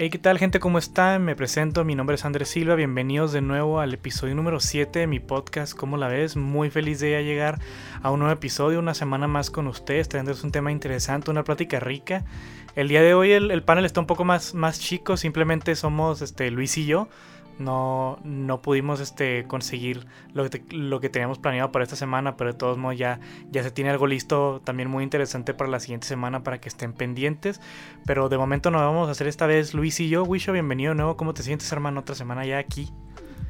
Hey, ¿qué tal gente? ¿Cómo están? Me presento, mi nombre es Andrés Silva, bienvenidos de nuevo al episodio número 7 de mi podcast, ¿cómo la ves? Muy feliz de llegar a un nuevo episodio, una semana más con ustedes, trayéndoles un tema interesante, una plática rica. El día de hoy el, el panel está un poco más, más chico, simplemente somos este, Luis y yo no, no pudimos este, conseguir lo que, lo que teníamos planeado para esta semana, pero de todos modos ya, ya se tiene algo listo también muy interesante para la siguiente semana para que estén pendientes. Pero de momento nos vamos a hacer esta vez Luis y yo. Wisho, bienvenido nuevo. ¿Cómo te sientes, hermano? Otra semana ya aquí.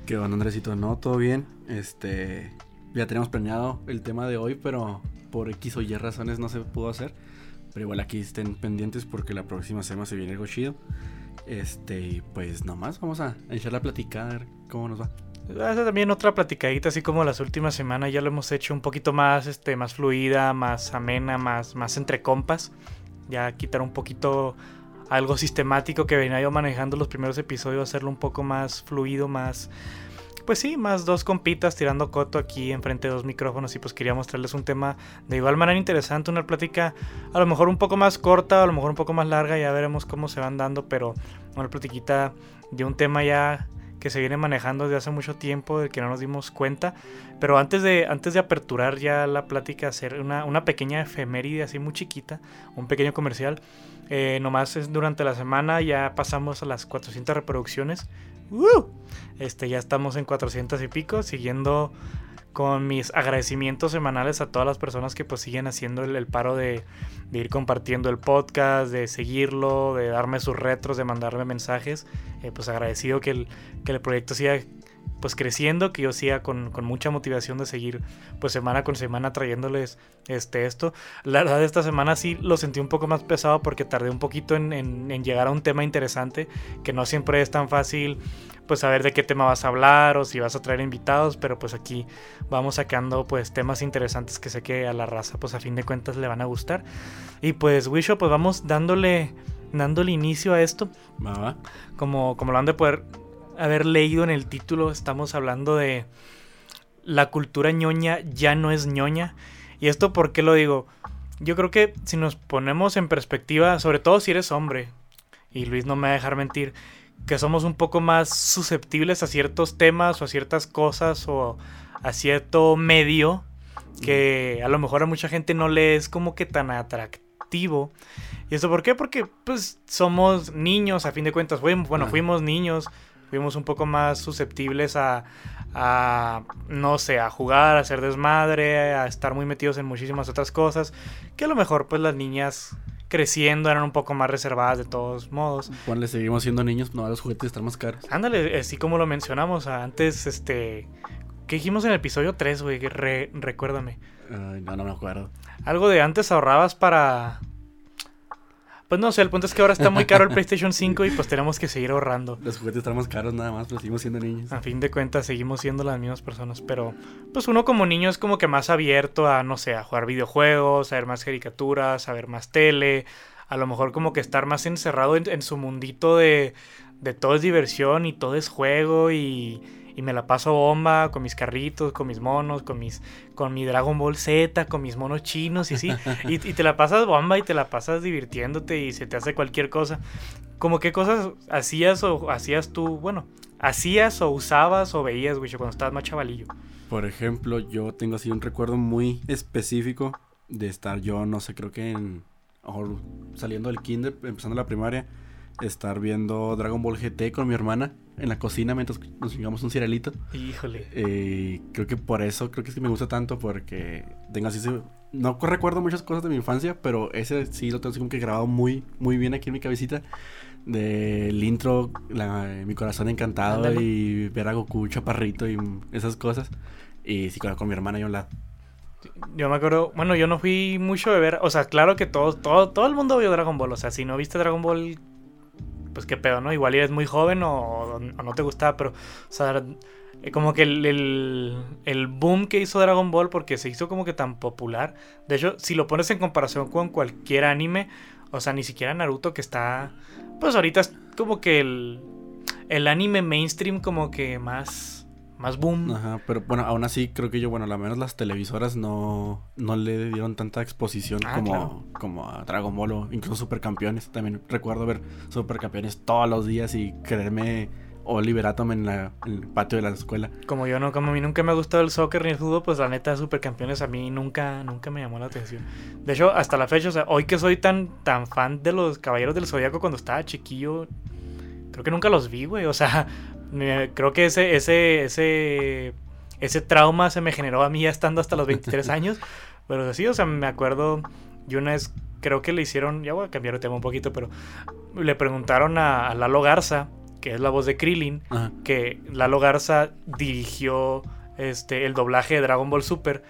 ¿Qué onda, Andresito? No, todo bien. Este, ya teníamos planeado el tema de hoy, pero por X o Y razones no se pudo hacer. Pero igual aquí estén pendientes porque la próxima semana se viene algo chido. Este, pues nomás vamos a echarla a platicar cómo nos va. Hace también otra platicadita, así como las últimas semanas ya lo hemos hecho un poquito más, este, más fluida, más amena, más, más entre compas. Ya quitar un poquito algo sistemático que venía yo manejando los primeros episodios, hacerlo un poco más fluido, más, pues sí, más dos compitas tirando coto aquí enfrente de dos micrófonos y pues quería mostrarles un tema de igual manera interesante, una plática a lo mejor un poco más corta, a lo mejor un poco más larga, ya veremos cómo se van dando, pero una platiquita de un tema ya que se viene manejando desde hace mucho tiempo, de que no nos dimos cuenta. Pero antes de, antes de aperturar ya la plática, hacer una, una pequeña efeméride así muy chiquita, un pequeño comercial. Eh, nomás es durante la semana ya pasamos a las 400 reproducciones. Este, ya estamos en 400 y pico, siguiendo con mis agradecimientos semanales a todas las personas que pues siguen haciendo el, paro de, ir compartiendo el podcast, de seguirlo, de darme sus retros, de mandarme mensajes. Eh, pues agradecido que el, que el proyecto siga pues creciendo, que yo siga con, mucha motivación de seguir pues semana con semana trayéndoles este, esto. La verdad esta semana sí lo sentí un poco más pesado porque tardé un poquito en, en, llegar a un tema interesante, que no siempre es tan fácil pues saber de qué tema vas a hablar o si vas a traer invitados, pero pues aquí vamos sacando pues temas interesantes que sé que a la raza pues a fin de cuentas le van a gustar. Y pues Wisho pues vamos dándole dándole inicio a esto. Como, como lo han de poder haber leído en el título, estamos hablando de la cultura ñoña ya no es ñoña. ¿Y esto por qué lo digo? Yo creo que si nos ponemos en perspectiva, sobre todo si eres hombre, y Luis no me va a dejar mentir, que somos un poco más susceptibles a ciertos temas o a ciertas cosas o a cierto medio que a lo mejor a mucha gente no le es como que tan atractivo. ¿Y eso por qué? Porque pues somos niños, a fin de cuentas, bueno, fuimos niños, fuimos un poco más susceptibles a, a, no sé, a jugar, a hacer desmadre, a estar muy metidos en muchísimas otras cosas, que a lo mejor pues las niñas creciendo eran un poco más reservadas de todos modos. Cuando le seguimos siendo niños, no, los juguetes están más caros. Ándale, así como lo mencionamos antes, este... ¿Qué dijimos en el episodio 3, güey? recuérdame. no, no me acuerdo. Algo de antes ahorrabas para pues no sé, el punto es que ahora está muy caro el PlayStation 5 y pues tenemos que seguir ahorrando. Los juguetes están más caros nada más, pero seguimos siendo niños. A fin de cuentas seguimos siendo las mismas personas, pero pues uno como niño es como que más abierto a, no sé, a jugar videojuegos, a ver más caricaturas, a ver más tele, a lo mejor como que estar más encerrado en, su mundito de, de todo es diversión y todo es juego y y me la paso bomba con mis carritos, con mis monos, con mis con mi Dragon Ball Z, con mis monos chinos y así. y, te la pasas bomba y te la pasas divirtiéndote y se te hace cualquier cosa. Como qué cosas hacías o hacías tú, bueno, hacías o usabas o veías, güey, cuando estabas más chavalillo. Por ejemplo, yo tengo así un recuerdo muy específico de estar yo, no sé, creo que en saliendo del kinder, empezando la primaria, estar viendo Dragon Ball GT con mi hermana en la cocina mientras nos chingamos un cielito. Híjole. Eh, creo que por eso, creo que sí me gusta tanto porque tengo así... No recuerdo muchas cosas de mi infancia, pero ese sí lo tengo así como que grabado muy, muy bien aquí en mi cabecita. Del intro, mi corazón encantado y ver a Goku chaparrito y esas cosas. Y sí, con, con mi hermana y un lado. Yo me acuerdo, bueno, yo no fui mucho de ver, o sea, claro que todo, todo, todo el mundo vio Dragon Ball, o sea, si no viste Dragon Ball pues qué pedo, ¿no? Igual eres muy joven o, no te gustaba, pero, o sea, eh, como que el, el, boom que hizo Dragon Ball, porque se hizo como que tan popular. De hecho, si lo pones en comparación con cualquier anime, o sea, ni siquiera Naruto, que está, pues ahorita es como que el, el anime mainstream como que más más boom. Ajá, pero bueno, aún así creo que yo, bueno, al menos las televisoras no, no le dieron tanta exposición Ah, como, claro. como a Dragon Ball o incluso Supercampeones. También recuerdo ver Supercampeones todos los días y creerme Oliver Atom en, la, en el patio de la escuela. Como yo no, como a mí nunca me ha gustado el soccer ni el fútbol, pues la neta supercampeones a mí nunca, nunca me llamó la atención. De hecho, hasta la fecha, o sea, hoy que soy tan, tan fan de los Caballeros del Zodiaco cuando estaba chiquillo, creo que nunca los vi, güey. O sea, creo que ese, ese, ese, ese trauma se me generó a mí ya estando hasta los 23 años. Pero sí, o sea, me acuerdo, yo una vez creo que le hicieron, ya voy a cambiar de tema un poquito, pero le preguntaron a, a Lalo Garza, que es la voz de Krillin, Ajá. que Lalo Garza dirigió este, el doblaje de Dragon Ball Super.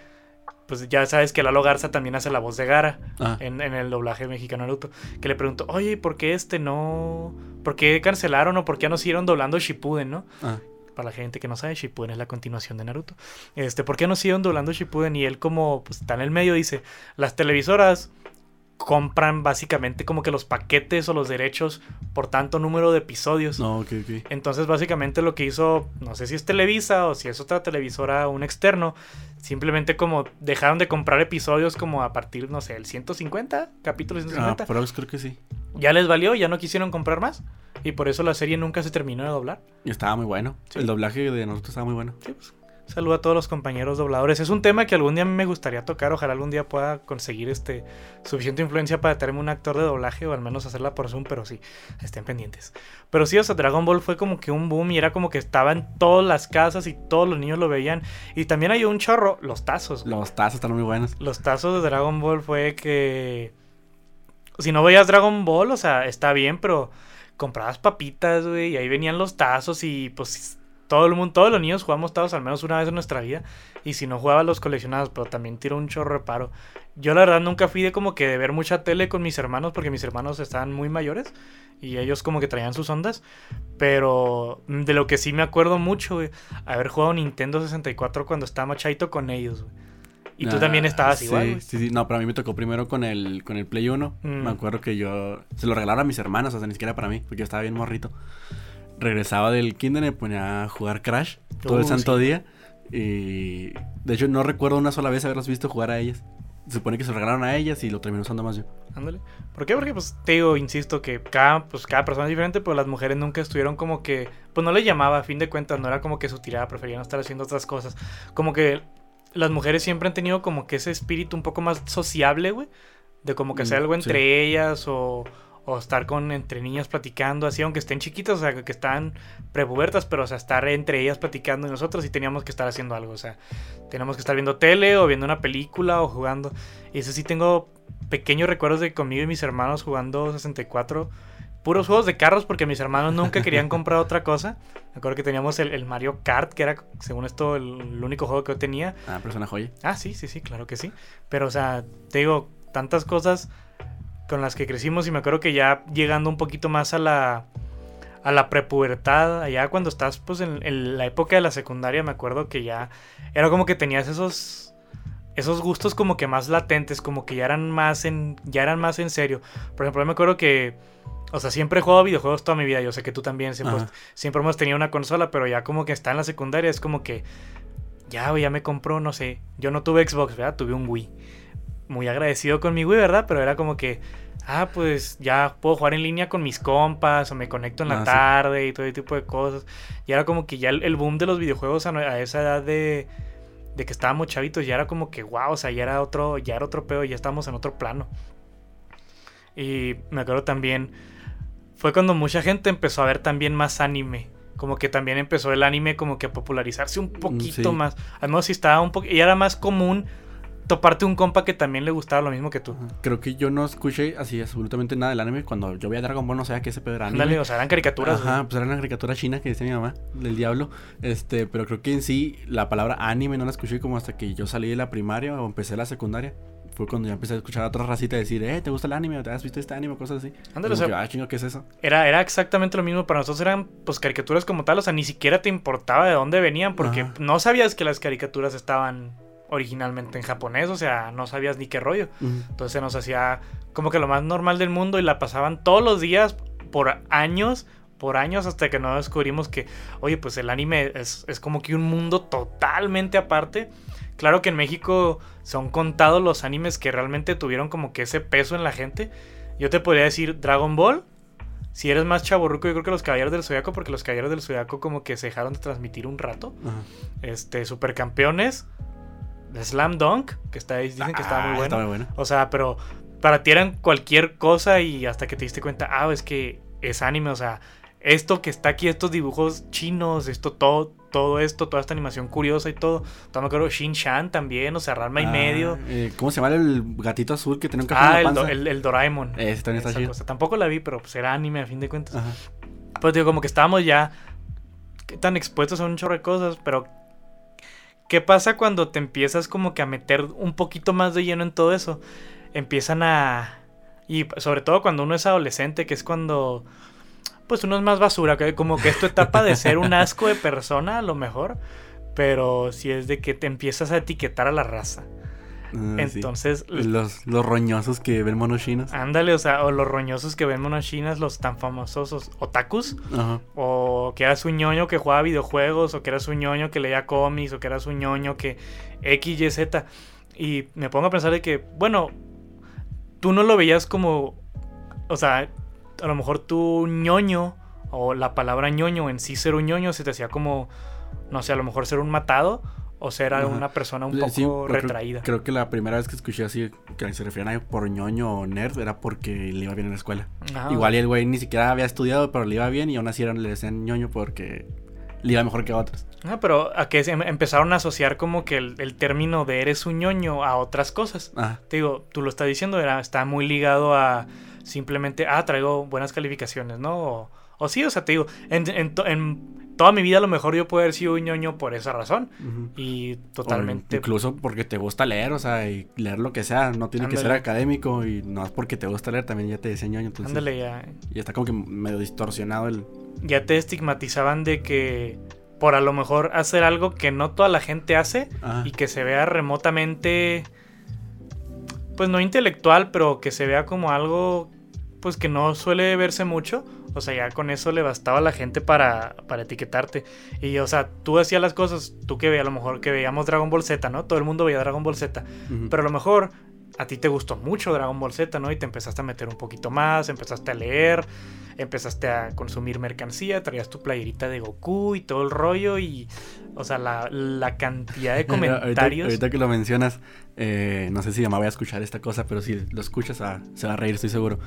Pues ya sabes que Lalo Garza también hace la voz de Gara Ah, en, en el doblaje mexicano de Naruto. Que le preguntó, oye, ¿por qué este no. ¿Por qué cancelaron o por qué no siguieron doblando Shippuden, no? ah. Para la gente que no sabe, Shippuden es la continuación de Naruto. Este, ¿por qué no siguieron doblando Shippuden? Y él, como pues, está en el medio, dice: Las televisoras compran básicamente como que los paquetes o los derechos por tanto número de episodios. No, ok, ok. Entonces, básicamente lo que hizo, no sé si es Televisa o si es otra televisora, un externo, simplemente como dejaron de comprar episodios como a partir, no sé, el 150, capítulo Ah, 150. pero creo que sí. Ya les valió, ya no quisieron comprar más. Y por eso la serie nunca se terminó de doblar. Y estaba muy bueno. Sí. El doblaje de Naruto estaba muy bueno. Sí, pues, saludo a todos los compañeros dobladores. Es un tema que algún día me gustaría tocar. Ojalá algún día pueda conseguir este suficiente influencia para traerme un actor de doblaje o al menos hacerla por Zoom, pero sí, estén pendientes. Pero sí, o sea, Dragon Ball fue como que un boom y era como que estaba en todas las casas y todos los niños lo veían. Y también hay un chorro, los tazos. güey. Los tazos están muy buenos. Los tazos de Dragon Ball fue que. Si no veías Dragon Ball, o sea, está bien, pero comprabas papitas, güey, y ahí venían los tazos y pues todo el mundo, todos los niños jugamos tazos al menos una vez en nuestra vida. Y si no jugaba los coleccionados, pero también tiró un chorro de paro. Yo la verdad nunca fui de como que de ver mucha tele con mis hermanos, porque mis hermanos estaban muy mayores y ellos como que traían sus ondas. Pero de lo que sí me acuerdo mucho, güey, haber jugado Nintendo 64 cuando estaba chaito con ellos, güey. Y tú Ah, también estabas sí, igual, güey. Sí, sí, no, pero a mí me tocó primero con el, con el Play 1. Mm. Me acuerdo que yo se lo regalaron a mis hermanos, o sea, ni siquiera para mí, porque yo estaba bien morrito. Regresaba del kinder y me ponía a jugar Crash todo el Uh, santo sí. día. Y de hecho no recuerdo una sola vez haberlos visto jugar a ellas. Se supone que se lo regalaron a ellas y lo terminé usando más yo. Ándale. ¿Por qué? Porque, pues, te digo, insisto, que cada, pues, cada persona es diferente, pero las mujeres nunca estuvieron como que. Pues no les llamaba, a fin de cuentas, no era como que su tirada, preferían estar haciendo otras cosas. Como que las mujeres siempre han tenido como que ese espíritu un poco más sociable, güey. De como que hacer Mm, algo sí. entre ellas o, o estar con entre niñas platicando, así, aunque estén chiquitas, o sea, que están prepubertas, pero, o sea, estar entre ellas platicando y nosotros sí teníamos que estar haciendo algo, o sea, teníamos que estar viendo tele o viendo una película o jugando. Y eso sí tengo pequeños recuerdos de conmigo y mis hermanos jugando 64. Puros juegos de carros porque mis hermanos nunca querían comprar otra cosa. Me acuerdo que teníamos el, el Mario Kart, que era, según esto, el, el único juego que yo tenía. Ah, pero es una joya. Ah, sí, sí, sí, claro que sí. Pero, o sea, te digo, tantas cosas con las que crecimos y me acuerdo que ya llegando un poquito más a la a la prepubertad, allá cuando estás pues en, en la época de la secundaria, me acuerdo que ya era como que tenías esos esos gustos como que más latentes, como que ya eran más en ya eran más en serio. Por ejemplo, yo me acuerdo que o sea, siempre he jugado videojuegos toda mi vida, yo sé que tú también siempre, siempre hemos tenido una consola, pero ya como que está en la secundaria, es como que ya, ya me compró, no sé. Yo no tuve Xbox, ¿verdad? Tuve un Wii. Muy agradecido con mi Wii, ¿verdad? Pero era como que, ah, pues ya puedo jugar en línea con mis compas o me conecto en la Ah, sí. tarde y todo ese tipo de cosas. Y era como que ya el, el boom de los videojuegos a, a esa edad de, de que estábamos chavitos, ya era como que, wow, o sea, ya era otro, ya era otro pedo, ya estábamos en otro plano. Y me acuerdo también, fue cuando mucha gente empezó a ver también más anime. Como que también empezó el anime como que a popularizarse un poquito sí. más. Al menos si estaba un poco... Y era más común toparte un compa que también le gustaba lo mismo que tú. Creo que yo no escuché así absolutamente nada del anime. Cuando yo veía Dragon Ball no sabía que ese pedo era anime. Ándale, o sea, eran caricaturas. Ajá, güey. pues era una caricatura china que decía mi mamá, del diablo. Este, pero creo que en sí la palabra anime no la escuché como hasta que yo salí de la primaria o empecé la secundaria. Fue cuando ya empecé a escuchar a otra racita decir, eh, ¿te gusta el anime? ¿O te has visto este anime? Cosas así. Ándale, o sea, que, ah, chingo, ¿qué es eso? Era, era exactamente lo mismo. Para nosotros eran pues caricaturas como tal. O sea, ni siquiera te importaba de dónde venían. Porque Ajá. no sabías que las caricaturas estaban originalmente en japonés. O sea, no sabías ni qué rollo. Entonces se nos hacía como que lo más normal del mundo y la pasaban todos los días por años por años hasta que no descubrimos que, oye, pues el anime es, es como que un mundo totalmente aparte. Claro que en México son contados los animes que realmente tuvieron como que ese peso en la gente. Yo te podría decir Dragon Ball. Si eres más chaborruco, yo creo que los Caballeros del Zodiaco, porque los Caballeros del Zodiaco como que se dejaron de transmitir un rato. Ajá. Este, Supercampeones. Slam Dunk, que está, dicen que estaba Ah, muy bueno. está muy bueno. O sea, pero para ti eran cualquier cosa y hasta que te diste cuenta, ah, es que es anime, o sea, esto que está aquí, estos dibujos chinos, esto todo, todo esto, toda esta animación curiosa y todo. También me acuerdo Shin Chan también, o sea, Ranma y Ah, medio. eh, ¿Cómo se llama el gatito azul que tenía un café Ah, en el, la do- panza? el, el Doraemon. Ese también está chido. Tampoco la vi, pero pues era anime a fin de cuentas. Ajá. Pues digo, como que estábamos ya tan expuestos a un chorro de cosas, pero ¿qué pasa cuando te empiezas como que a meter un poquito más de lleno en todo eso? Empiezan a... Y sobre todo cuando uno es adolescente, que es cuando... Pues uno es más basura, que como que es tu etapa de ser un asco de persona a lo mejor, pero si es de que te empiezas a etiquetar a la raza. Ah, sí. Entonces, Los, los roñosos que ven monos chinos. ándale, o sea, o los roñosos que ven monas chinas, los tan famosos os- otakus, Ajá. o que eras un ñoño que jugaba videojuegos, o que eras un ñoño que leía cómics, o que eras un ñoño que X, Y, Z. Y me pongo a pensar de que, bueno, tú no lo veías como, o sea, a lo mejor tú ñoño, o la palabra ñoño en sí ser un ñoño, se te hacía como, no sé, a lo mejor ser un matado, o ser Ajá. una persona un poco sí, pero creo- retraída. Creo, que la primera vez que escuché así que se referían a por ñoño o nerd era porque le iba bien en la escuela. Ajá. Igual y el güey ni siquiera había estudiado, pero le iba bien y aún así eran- le decían ñoño porque le iba mejor que a otros. Ah, pero a que se em- empezaron a asociar como que el, el término de eres un ñoño a otras cosas. Ajá. Te digo, tú lo estás diciendo, era, está muy ligado a simplemente, ah, traigo buenas calificaciones, ¿no? O, o sí, o sea, te digo, en, en toda mi vida a lo mejor yo puedo haber sido un ñoño por esa razón. Y O totalmente... incluso porque te gusta leer, o sea, y leer lo que sea. No tiene que ser académico y no es porque te gusta leer, también ya te decía ñoño. Entonces, Ándale, ya, Y está como que medio distorsionado el. ya te estigmatizaban de que por a lo mejor hacer algo que no toda la gente hace Ajá. y que se vea remotamente, pues no intelectual, pero que se vea como algo, pues que no suele verse mucho. O sea, ya con eso le bastaba a la gente para, para etiquetarte. Y, o sea, tú hacías las cosas, tú que veías, a lo mejor que veíamos Dragon Ball Z, ¿no? Todo el mundo veía Dragon Ball Z. Pero a lo mejor a ti te gustó mucho Dragon Ball Z, ¿no? Y te empezaste a meter un poquito más, empezaste a leer, empezaste a consumir mercancía, traías tu playerita de Goku y todo el rollo y, o sea, la, la cantidad de Ahorita- comentarios. Ahorita, que lo mencionas, eh, no sé si mamá voy a escuchar esta cosa, pero si lo escuchas, ah, se va a reír, estoy seguro.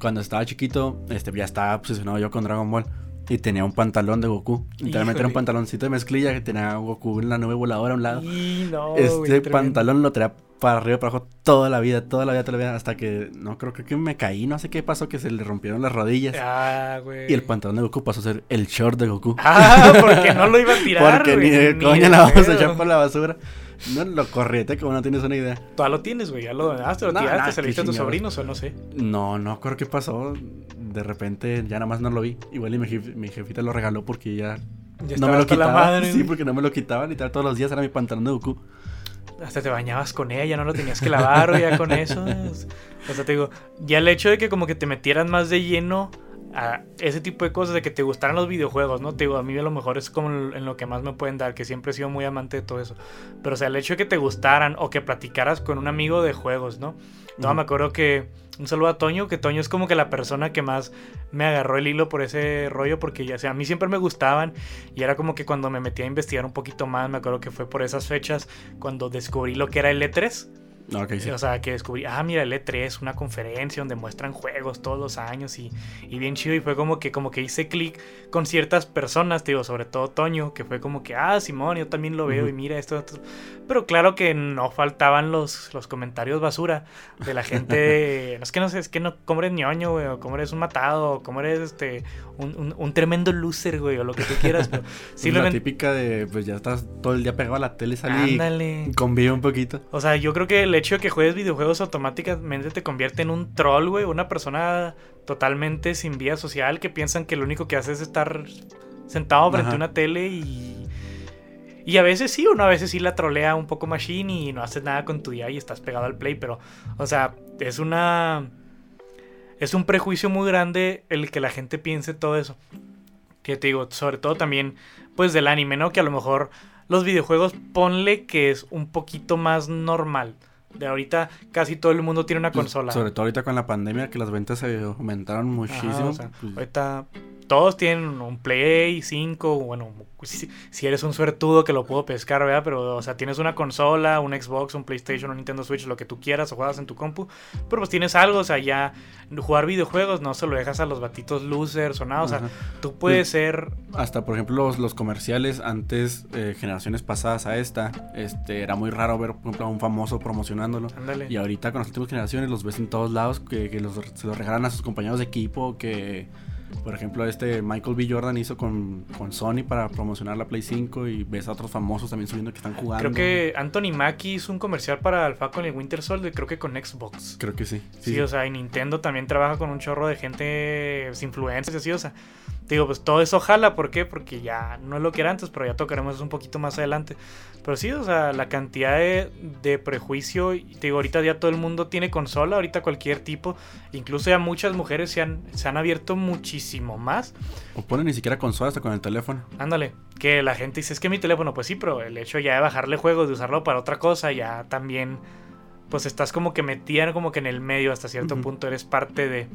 Cuando estaba chiquito, este, ya estaba obsesionado yo con Dragon Ball. Y tenía un pantalón de Goku. Literalmente era un Híjole. pantaloncito de mezclilla que tenía Goku en la nube voladora a un lado. Y no, este pantalón lo traía para arriba y para abajo toda la vida, toda la vida, toda la vida. Hasta que, no, creo, creo que me caí, no sé qué pasó, que se le rompieron las rodillas. Ah, güey. Y el pantalón de Goku pasó a ser el short de Goku. Ah, porque no lo iba a tirar. Porque güey, ni de coña la vamos a echar por la basura. No lo corriete como no tienes una idea. Tú lo tienes, güey. Ya lo donaste, lo No, tiraste, se lo diste a tus sobrinos o no sé. No, no acuerdo qué pasó. De repente ya nada más no lo vi. Igual y mi, jef- mi jefita lo regaló porque ya, Ya no me lo hasta la quitaba. madre, sí, porque no me lo quitaba. Literal todos los días era mi pantalón de Goku. Hasta te bañabas con ella, no lo tenías que lavar o ya con eso. es- O sea, te digo, ya el hecho de que como que te metieran más de lleno a ese tipo de cosas, de que te gustaran los videojuegos, ¿no? Te digo, a mí a lo mejor es como en lo que más me pueden dar, que siempre he sido muy amante de todo eso. Pero o sea, el hecho de que te gustaran o que platicaras con un amigo de juegos, ¿no? No, me acuerdo que un saludo a Toño, que Toño es como que la persona que más me agarró el hilo por ese rollo, porque ya sea, a mí siempre me gustaban y era como que cuando me metí a investigar un poquito más, me acuerdo que fue por esas fechas cuando descubrí lo que era el E3. Sí. O sea, que descubrí, ah, mira, el E3, una conferencia donde muestran juegos todos los años y, y bien chido. Y fue como que, como que hice clic con ciertas personas, te digo, sobre todo Toño, que fue como que, ah, Simón, yo también lo veo y mira esto, esto. Pero claro que no faltaban los, los comentarios basura de la gente. no es que no sé, es que no, cómo eres ñoño, güey, o cómo eres un matado, o cómo eres este, un, un- un tremendo loser, güey, o lo que tú quieras. Pero Es la simplemente. típica de, pues ya estás todo el día pegado a la tele, salí Ándale. convive un poquito. O sea, yo creo que el hecho de que juegues videojuegos automáticamente te convierte en un troll, güey. Una persona totalmente sin vida social que piensan que lo único que hace es estar sentado frente Ajá. a una tele y... Y a veces sí, uno a veces sí la trolea un poco machine y no haces nada con tu día y estás pegado al play, pero, o sea, es una... Es un prejuicio muy grande el que la gente piense todo eso. Que te digo, sobre todo también, pues del anime, ¿no? Que a lo mejor los videojuegos, ponle que es un poquito más normal. De ahorita casi todo el mundo tiene una Pues, consola. Sobre todo ahorita con la pandemia que las ventas se aumentaron Ajá, muchísimo. o sea, pues, ahorita todos tienen un Play 5, bueno, si, si eres un suertudo que lo puedo pescar, ¿verdad? Pero, o sea, tienes una consola, un Xbox, un PlayStation, un Nintendo Switch, lo que tú quieras, o juegas en tu compu, pero pues tienes algo, o sea, ya jugar videojuegos no se lo dejas a los batitos losers o nada, o sea, ajá. tú puedes ser... Hasta por ejemplo los, los comerciales antes, eh, generaciones pasadas a esta, este era muy raro ver por ejemplo a un famoso promocionándolo. Ándale. Y ahorita con las últimas generaciones los ves en todos lados, que, que los, se los regalan a sus compañeros de equipo, que por ejemplo este Michael B. Jordan hizo con, con Sony para promocionar la Play 5 y ves a otros famosos también subiendo que están jugando. Creo que Anthony Mackie hizo un comercial para el Falcon y Winter Soldier, creo que con Xbox. Creo que sí. Sí, o sea, y Nintendo también trabaja con un chorro de gente, influencers y así, o sea, te digo, pues todo eso jala, ¿por qué? Porque ya no es lo que era antes, pero ya tocaremos eso un poquito más adelante. Pero sí, o sea, la cantidad de, de prejuicio, y te digo, ahorita ya todo el mundo tiene consola, ahorita cualquier tipo, incluso ya muchas mujeres se han, se han abierto muchísimo más. O ponen ni siquiera consola hasta con el teléfono. Ándale, que la gente dice, es que mi teléfono, pues sí, pero el hecho ya de bajarle juegos, de usarlo para otra cosa, ya también, pues estás como que metida como que en el medio hasta cierto punto, eres parte de...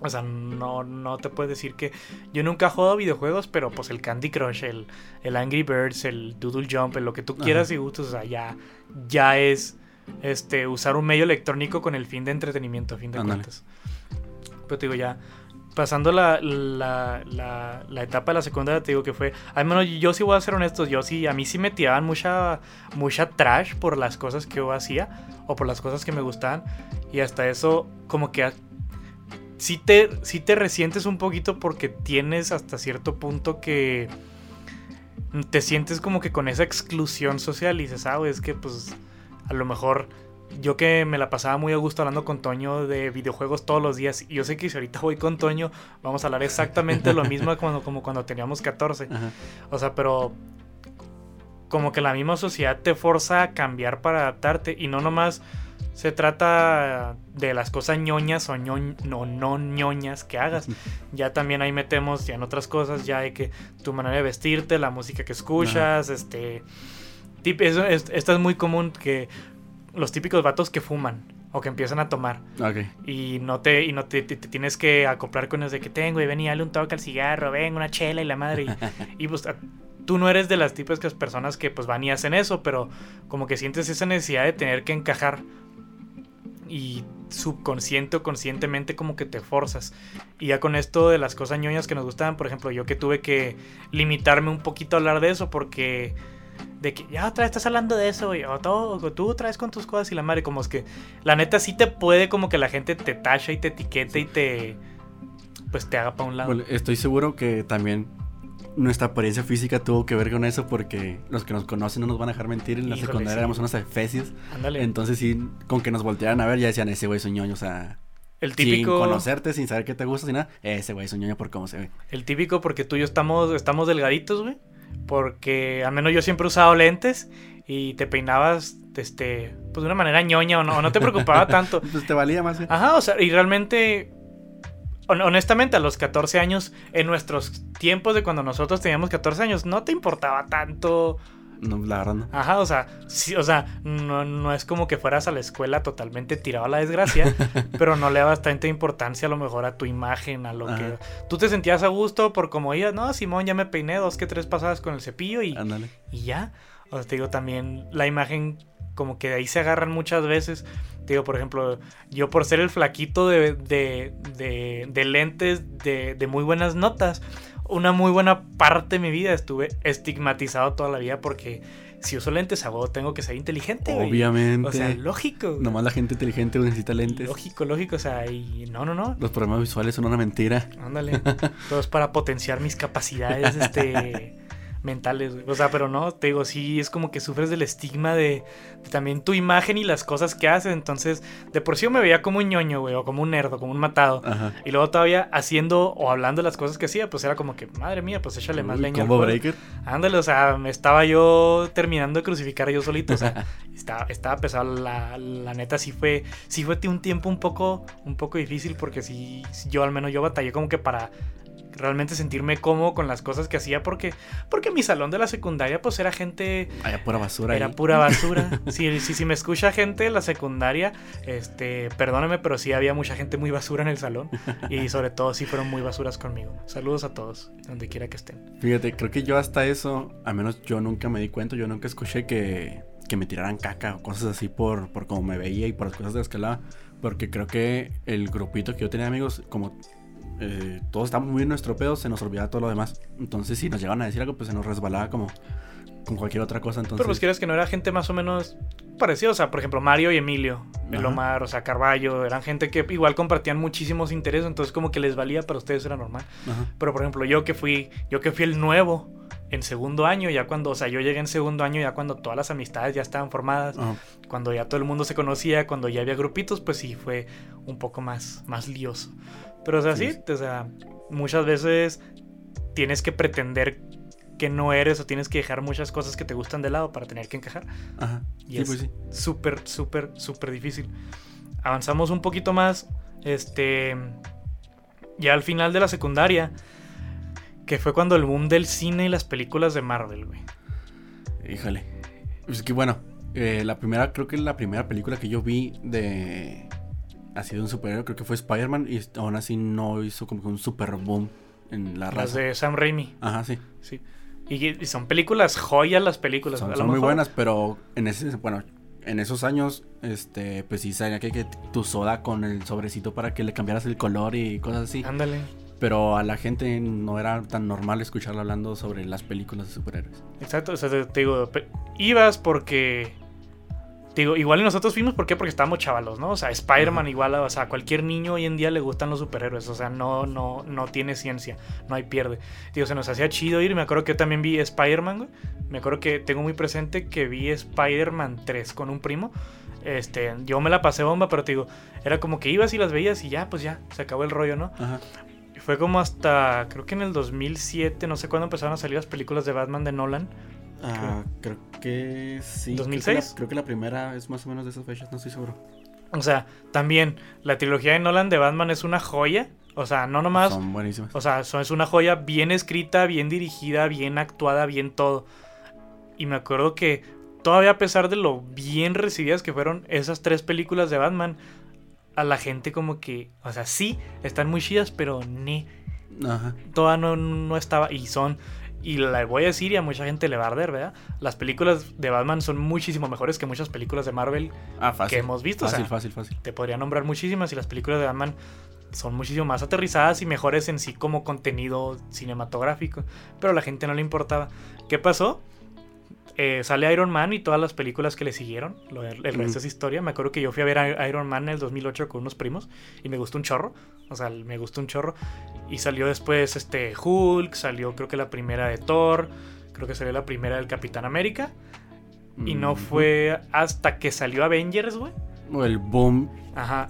O sea, no, no te puedes decir que... Yo nunca he jugado videojuegos, pero pues el Candy Crush, el, el Angry Birds, el Doodle Jump, el lo que tú quieras Ajá. y gustes, o sea, ya, ya es este, usar un medio electrónico con el fin de entretenimiento, a fin de cuentas. Pero te digo, ya, pasando la, la, la, la etapa de la secundaria, te digo que fue. Al menos yo sí voy a ser honesto, yo sí, a mí sí me tiraban mucha, mucha trash por las cosas que yo hacía o por las cosas que me gustaban. Y hasta eso, como que. Sí te, sí te resientes un poquito porque tienes hasta cierto punto que. Te sientes como que con esa exclusión social y dices, ah, es que pues a lo mejor yo que me la pasaba muy a gusto hablando con Toño de videojuegos todos los días. Y yo sé que si ahorita voy con Toño, vamos a hablar exactamente lo mismo cuando, como cuando teníamos 14. Ajá. O sea, pero como que la misma sociedad te forza a cambiar para adaptarte. Y no nomás se trata de las cosas ñoñas o ñoñ- no, no ñoñas que hagas. Ya también ahí metemos ya en otras cosas, ya de que tu manera de vestirte, la música que escuchas, este... tip- eso es, esta es muy común que los típicos vatos que fuman o que empiezan a tomar Ok. y no te y no te, te- te tienes que acoplar con ellos de que tengo y ven y dale un toque al cigarro, ven una chela y la madre y, y, pues a- tú no eres de las típicas personas que pues van y hacen eso, pero como que sientes esa necesidad de tener que encajar y subconsciente o conscientemente como que te forzas. Y ya con esto de las cosas ñoñas que nos gustaban, por ejemplo, yo que tuve que limitarme un poquito a hablar de eso porque de que ya otra vez estás hablando de eso, o todo, tú traes con tus cosas y la madre, como es que la neta sí te puede como que la gente te tacha y te etiquete y te pues te haga para un lado. Estoy seguro que también nuestra apariencia física tuvo que ver con eso porque los que nos conocen no nos van a dejar mentir. En la Híjole, secundaria sí. éramos unos efesios. Ándale. Entonces sí, con que nos voltearan a ver ya decían, ese güey es un ñoño, o sea... el Sin típico conocerte, sin saber qué te gusta, sin nada, ese güey es un ñoño por cómo se ve. El típico porque tú y yo estamos, estamos delgaditos, güey. Porque al menos yo siempre he usado lentes y te peinabas, este, pues de una manera ñoña o no, o no te preocupaba tanto. Pues te valía más. Ajá, o sea, y realmente, honestamente, a los 14 años, en nuestros tiempos de cuando nosotros teníamos 14 años, no te importaba tanto. No, la verdad no. Ajá, o sea, sí, o sea, no, no es como que fueras a la escuela totalmente tirado a la desgracia, pero no le dabas tanta importancia a lo mejor a tu imagen, a lo que... Tú te sentías a gusto por como ibas, no, Simón, ya me peiné dos que tres pasadas con el cepillo y, Ándale. y ya. O sea, te digo, también la imagen como que de ahí se agarran muchas veces. Digo, por ejemplo, yo por ser el flaquito de, de, de- de lentes de, de muy buenas notas, una muy buena parte de mi vida estuve estigmatizado toda la vida porque si uso lentes a huevo tengo que ser inteligente, güey. Obviamente. O sea, lógico. güey. Nomás la gente inteligente necesita lentes. Lógico, lógico. O sea, y no, no, no. Los problemas visuales son una mentira. Ándale. Todo es para potenciar mis capacidades este, mentales. güey. O sea, pero no, te digo, sí, es como que sufres del estigma de, de también tu imagen y las cosas que haces. Entonces, de por sí yo me veía como un ñoño, güey, o como un nerdo, como un matado. Ajá. Y luego todavía haciendo o hablando de las cosas que hacía, pues era como que, madre mía, pues échale más Uy, leña. fuego. breaker. Ándale, o sea, me estaba yo terminando de crucificar yo solito, o sea, estaba, estaba pesado, la, la neta sí fue, sí fue un tiempo un poco, un poco difícil porque sí, yo al menos yo batallé como que para realmente sentirme cómodo con las cosas que hacía porque porque mi salón de la secundaria pues era gente era pura basura era pura basura. Si, si, si me escucha gente de la secundaria este perdóneme pero sí había mucha gente muy basura en el salón y sobre todo sí fueron muy basuras conmigo. Saludos a todos donde quiera que estén. Fíjate creo que yo hasta eso al menos yo nunca me di cuenta yo nunca escuché que que me tiraran caca o cosas así por, por cómo me veía y por las cosas de escalada. Porque creo que el grupito que yo tenía amigos, como eh, todos estábamos muy en nuestro pedo, se nos olvidaba todo lo demás. Entonces, si nos llegaban a decir algo, pues se nos resbalaba como con cualquier otra cosa. Entonces... Pero pues quieres que no era gente más o menos parecida. O sea, por ejemplo, Mario y Emilio, el Omar, o sea, Carballo, eran gente que igual compartían muchísimos intereses. Entonces, como que les valía, para ustedes era normal. Pero, por ejemplo, yo que fui, yo que fui el nuevo en segundo año, ya cuando, o sea, yo llegué en segundo año, ya cuando todas las amistades ya estaban formadas, cuando ya todo el mundo se conocía, cuando ya había grupitos, pues sí fue un poco más, más lioso. Pero, o sea, sí, o sea, muchas veces tienes que pretender que no eres o tienes que dejar muchas cosas que te gustan de lado para tener que encajar. Ajá. Y es pues súper, súper, súper difícil. Avanzamos un poquito más. Este. Ya al final de la secundaria que fue cuando el boom del cine y las películas de Marvel, güey. Híjole. Es que bueno, eh, la primera, creo que la primera película que yo vi de. Así de un superhéroe, creo que fue Spider-Man. Y aún así no hizo como que un super boom en la raza. Las de Sam Raimi. Ajá, sí. Sí. Y, son películas joyas las películas. Son, muy buenas, pero en ese, bueno, en esos años, este, pues sí sabía que, que tu soda con el sobrecito para que le cambiaras el color y cosas así. Ándale. Pero a la gente no era tan normal escucharlo hablando sobre las películas de superhéroes. Exacto, o sea, te, digo, ibas porque. Digo, igual nosotros fuimos, ¿por qué? Porque estábamos chavalos, ¿no? O sea, Spider-Man igual, o sea, a cualquier niño hoy en día le gustan los superhéroes, o sea, no, no, no tiene ciencia, no hay pierde. Digo, se nos hacía chido ir, me acuerdo que yo también vi Spider-Man, Me acuerdo que tengo muy presente que vi Spider-Man 3 con un primo. Este, yo me la pasé bomba, pero te digo, era como que ibas y las veías y ya, pues ya, se acabó el rollo, ¿no? Ajá. Fue como hasta, creo que en el 2007, no sé cuándo empezaron a salir las películas de Batman de Nolan. Ah, creo, que sí. ¿2006? Creo que, la, primera es más o menos de esas fechas, no estoy seguro. O sea, también la trilogía de Nolan de Batman es una joya. O sea, no nomás. Son buenísimas. O sea, son, es una joya bien escrita, bien dirigida, bien actuada, bien todo. Y me acuerdo que todavía a pesar de lo bien recibidas que fueron esas tres películas de Batman, a la gente como que, o sea, sí, están muy chidas, pero ni. Ajá. Toda no, no estaba. Y son. Y la voy a decir y a mucha gente le va a arder, ¿verdad? Las películas de Batman son muchísimo mejores que muchas películas de Marvel ah, que hemos visto. Fácil, fácil, fácil. Te podría nombrar muchísimas y las películas de Batman son muchísimo más aterrizadas y mejores en sí como contenido cinematográfico. Pero a la gente no le importaba. ¿Qué pasó? Eh, sale Iron Man y todas las películas que le siguieron. el, resto es historia. Me acuerdo que yo fui a ver Iron Man en el 2008 con unos primos y me gustó un chorro. O sea, me gustó un chorro. Y salió después este Hulk, salió creo que la primera de Thor, creo que salió la primera del Capitán América. Y no fue hasta que salió Avengers, güey. El boom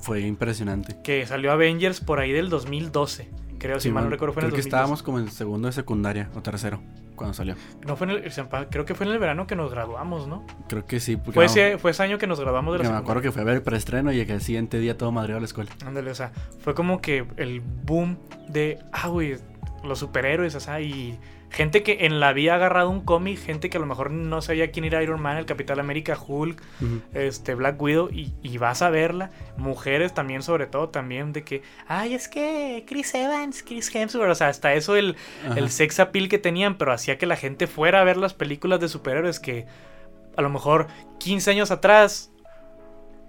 fue impresionante. Que salió Avengers por ahí del 2012. Creo, si mal no recuerdo, fue en el Creo que estábamos como en segundo de secundaria o tercero cuando salió. No fue en el, creo que fue en el verano que nos graduamos, ¿no? Creo que sí. Fue, ese, fue ese año que nos graduamos de la Me acuerdo que fue a ver el preestreno y el siguiente día todo madreado a la escuela. Ándale, o sea, fue como que el boom de, ah, güey, los superhéroes, o sea, y gente que en la vida ha agarrado un cómic, gente que a lo mejor no sabía quién era Iron Man, el Capitán América, Hulk, este Black Widow, y, vas a verla. Mujeres también, sobre todo, también de que, ay, es que Chris Evans, Chris Hemsworth, o sea, hasta eso el, el sex appeal que tenían, pero hacía que la gente fuera a ver las películas de superhéroes que a lo mejor 15 años atrás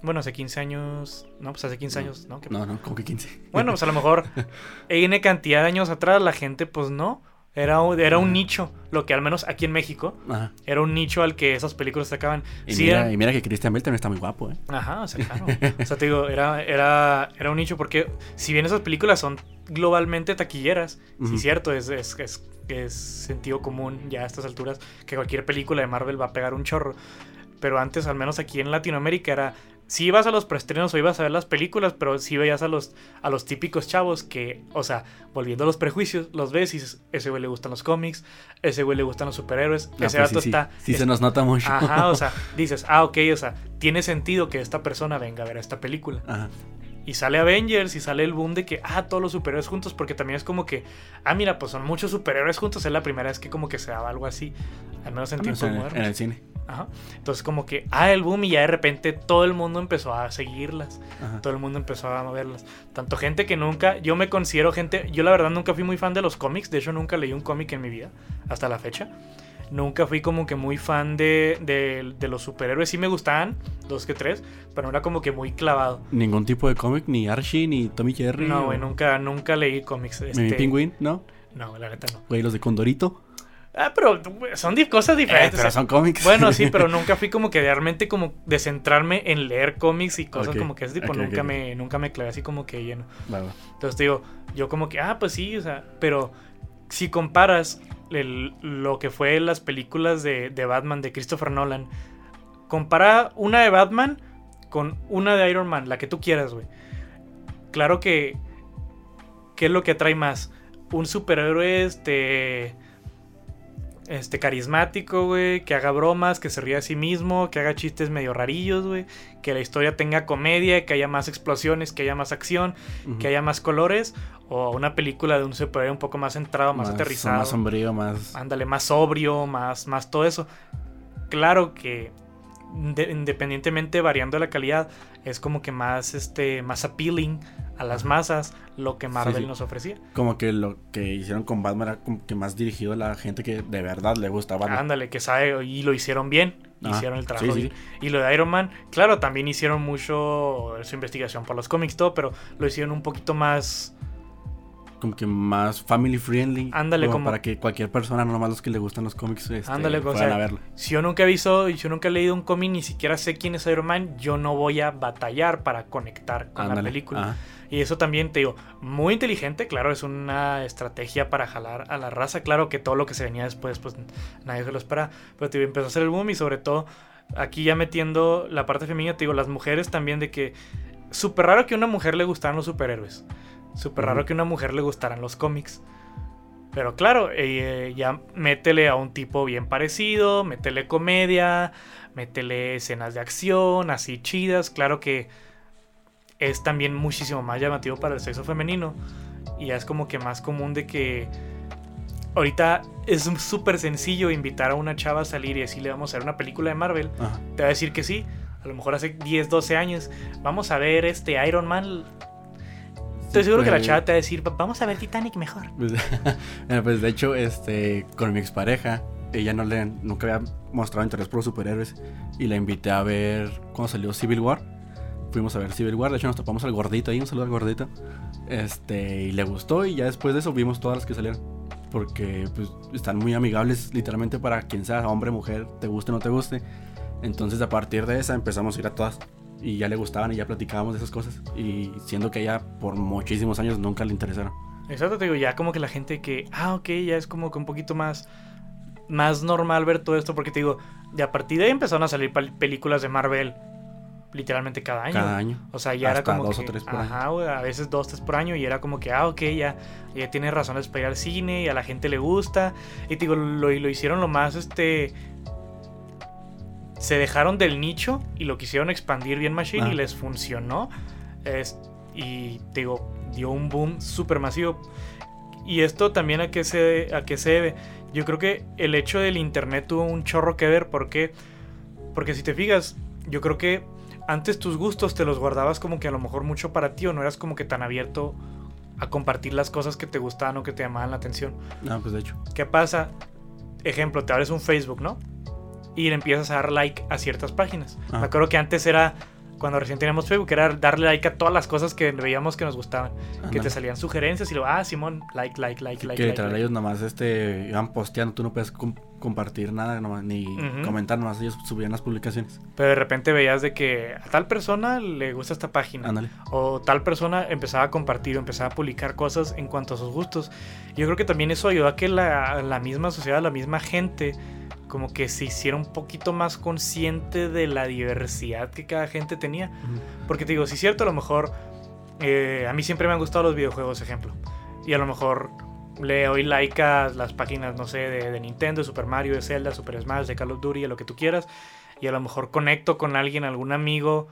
bueno, hace 15 años. No, pues hace 15 años, ¿no? No, no, como que 15. Bueno, pues a lo mejor N cantidad de años atrás la gente, pues no. Era, era un nicho, lo que al menos aquí en México era un nicho al que esas películas sacaban. Y, mira, y mira que Christian Bale también está muy guapo, ¿eh? Ajá, o sea, claro. o sea, te digo, era, era, era un nicho porque si bien esas películas son globalmente taquilleras, sí es cierto, es, es, es, es sentido común ya a estas alturas que cualquier película de Marvel va a pegar un chorro. Pero antes, al menos aquí en Latinoamérica, era si ibas a los preestrenos o ibas a ver las películas, pero si veías a los, a los típicos chavos que, o sea, volviendo a los prejuicios, los ves y dices, ese güey le gustan los cómics, ese güey le gustan los superhéroes, ese pues sí, está... Sí, se nos nota mucho. Ajá, o sea, dices, ah, ok, o sea, tiene sentido que esta persona venga a ver esta película. Ajá. Y sale Avengers y sale el boom de que, ah, todos los superhéroes juntos, porque también es como que, ah, mira, pues son muchos superhéroes juntos, es la primera vez que como que se daba algo así, al menos en tiempos en, modernos. en el cine. Ajá. Entonces como que, ah, el boom y ya de repente todo el mundo empezó a seguirlas, Ajá. todo el mundo empezó a verlas. Tanto gente que nunca, yo me considero gente, yo la verdad nunca fui muy fan de los cómics, de hecho nunca leí un cómic en mi vida, hasta la fecha. Nunca fui como que muy fan de, de, de los superhéroes, sí me gustaban, dos que tres, pero no era como que muy clavado. Ningún tipo de cómic, ni Archie, ni Tommy Jerry. No, o güey, nunca, nunca leí cómics. Este, Penguin, ¿no? No, la neta no. Güey, los de Condorito. Ah, pero son cosas Eh, diferentes. pero son cómics. Bueno, sí, pero nunca fui como que realmente como de centrarme en leer cómics y cosas como que ese tipo. nunca me, nunca me clavé así como que lleno. Entonces te digo, yo como que, ah, pues sí, o sea, pero si comparas el- lo que fue las películas de, de Batman de Christopher Nolan, compara una de Batman con una de Iron Man, la que tú quieras, güey. Claro que, ¿qué es lo que atrae más? Un superhéroe, este, este, carismático, güey, que haga bromas, que se ría a sí mismo, que haga chistes medio rarillos, güey, que la historia tenga comedia, que haya más explosiones, que haya más acción, que haya más colores o una película de un superhéroe un poco más centrado, más, aterrizado, Más sombrío, más. ándale, más sobrio, más, más todo eso. Claro que de- independientemente variando la calidad, es como que más este más appealing a las masas lo que Marvel sí. nos ofrecía. Como que lo que hicieron con Batman era como que más dirigido a la gente que de verdad le gusta Batman. Ándale, que sabe y lo hicieron bien, hicieron el trabajo sí. Y lo de Iron Man, claro, también hicieron mucho su investigación por los cómics todo, pero lo hicieron un poquito más Como que más family friendly. Ándale, como- Para que cualquier persona, no nomás los que le gustan los cómics, este, Ándale, o puedan sea, a verlo. Si yo nunca he visto, yo nunca he leído un cómic, ni siquiera sé quién es Iron Man, yo no voy a batallar para conectar con la película. ajá. Y eso también te digo, muy inteligente, claro, es una estrategia para jalar a la raza. Claro que todo lo que se venía después, pues nadie se lo espera. Pero te digo, empezó a hacer el boom y sobre todo, aquí ya metiendo la parte femenina, te digo, las mujeres también de que súper raro que a una mujer le gustaran los superhéroes. Súper raro que a una mujer le gustaran los cómics. Pero claro, eh, ya métele a un tipo bien parecido, métele comedia, métele escenas de acción, así chidas. Claro que es también muchísimo más llamativo para el sexo femenino. Y ya es como que más común de que ahorita es súper sencillo invitar a una chava a salir y decirle vamos a ver una película de Marvel. Ajá. Te va a decir que sí. A lo mejor hace 10, 12 años. Vamos a ver este Iron Man. Estoy seguro que la pues, chava te va a decir, vamos a ver Titanic mejor. Pues, pues, de hecho, este, con mi expareja, ella no le, nunca había mostrado interés por los superhéroes y la invité a ver cuando salió Civil War. Fuimos a ver Civil War, de hecho nos topamos al gordito ahí, un saludo al gordito. Este, y le gustó y ya después de eso vimos todas las que salieron. Porque pues están muy amigables literalmente para quien sea, hombre, mujer, te guste o no te guste. Entonces a partir de esa empezamos a ir a todas. Y ya le gustaban y ya platicábamos de esas cosas. Y siendo que ella por muchísimos años nunca le interesaron. Exacto, te digo, ya como que la gente que, ah, ok, ya es como que un poquito más, más normal ver todo esto, porque te digo, de a partir de ahí empezaron a salir pel- películas de Marvel literalmente cada año. Cada año. O sea, ya era como dos que, o tres por ajá, a veces dos, tres por año y era como que, ah, ok, ya, ya tiene razones para ir al cine y a la gente le gusta. Y te digo, lo, y lo hicieron lo más, este, se dejaron del nicho y lo quisieron expandir bien machine y Ah. les funcionó. Es, y te digo, dio un boom súper masivo. Y esto también a qué, se, a qué se debe. Yo creo que el hecho del internet tuvo un chorro que ver. ¿Por qué? Porque si te fijas, yo creo que antes tus gustos te los guardabas como que a lo mejor mucho para ti o no eras como que tan abierto a compartir las cosas que te gustaban o que te llamaban la atención. Ah, pues de hecho. ¿Qué pasa? Ejemplo, te abres un Facebook, ¿no? Y le empiezas a dar like a ciertas páginas. Ah. Me acuerdo que antes era, cuando recién teníamos Facebook, era darle like a todas las cosas que veíamos que nos gustaban. Que te salían sugerencias y luego, ah, Simón, like, like, like, Sí, like. que like, literal like. ellos nomás este, iban posteando, tú no puedes com- compartir nada, nomás, ni Ujú. comentar, nomás ellos subían las publicaciones. Pero de repente veías de que a tal persona le gusta esta página. Ándale. o tal persona empezaba a compartir o empezaba a publicar cosas en cuanto a sus gustos. Yo creo que también eso ayudó a que la, la misma sociedad, la misma gente, como que se hiciera un poquito más consciente de la diversidad que cada gente tenía. Porque te digo, si es cierto, a lo mejor eh, a mí siempre me han gustado los videojuegos, ejemplo. Y a lo mejor le doy like a las páginas, no sé, de, de Nintendo, de Super Mario, de Zelda, Super Smash, de Call of Duty, a lo que tú quieras. Y a lo mejor conecto con alguien, algún amigo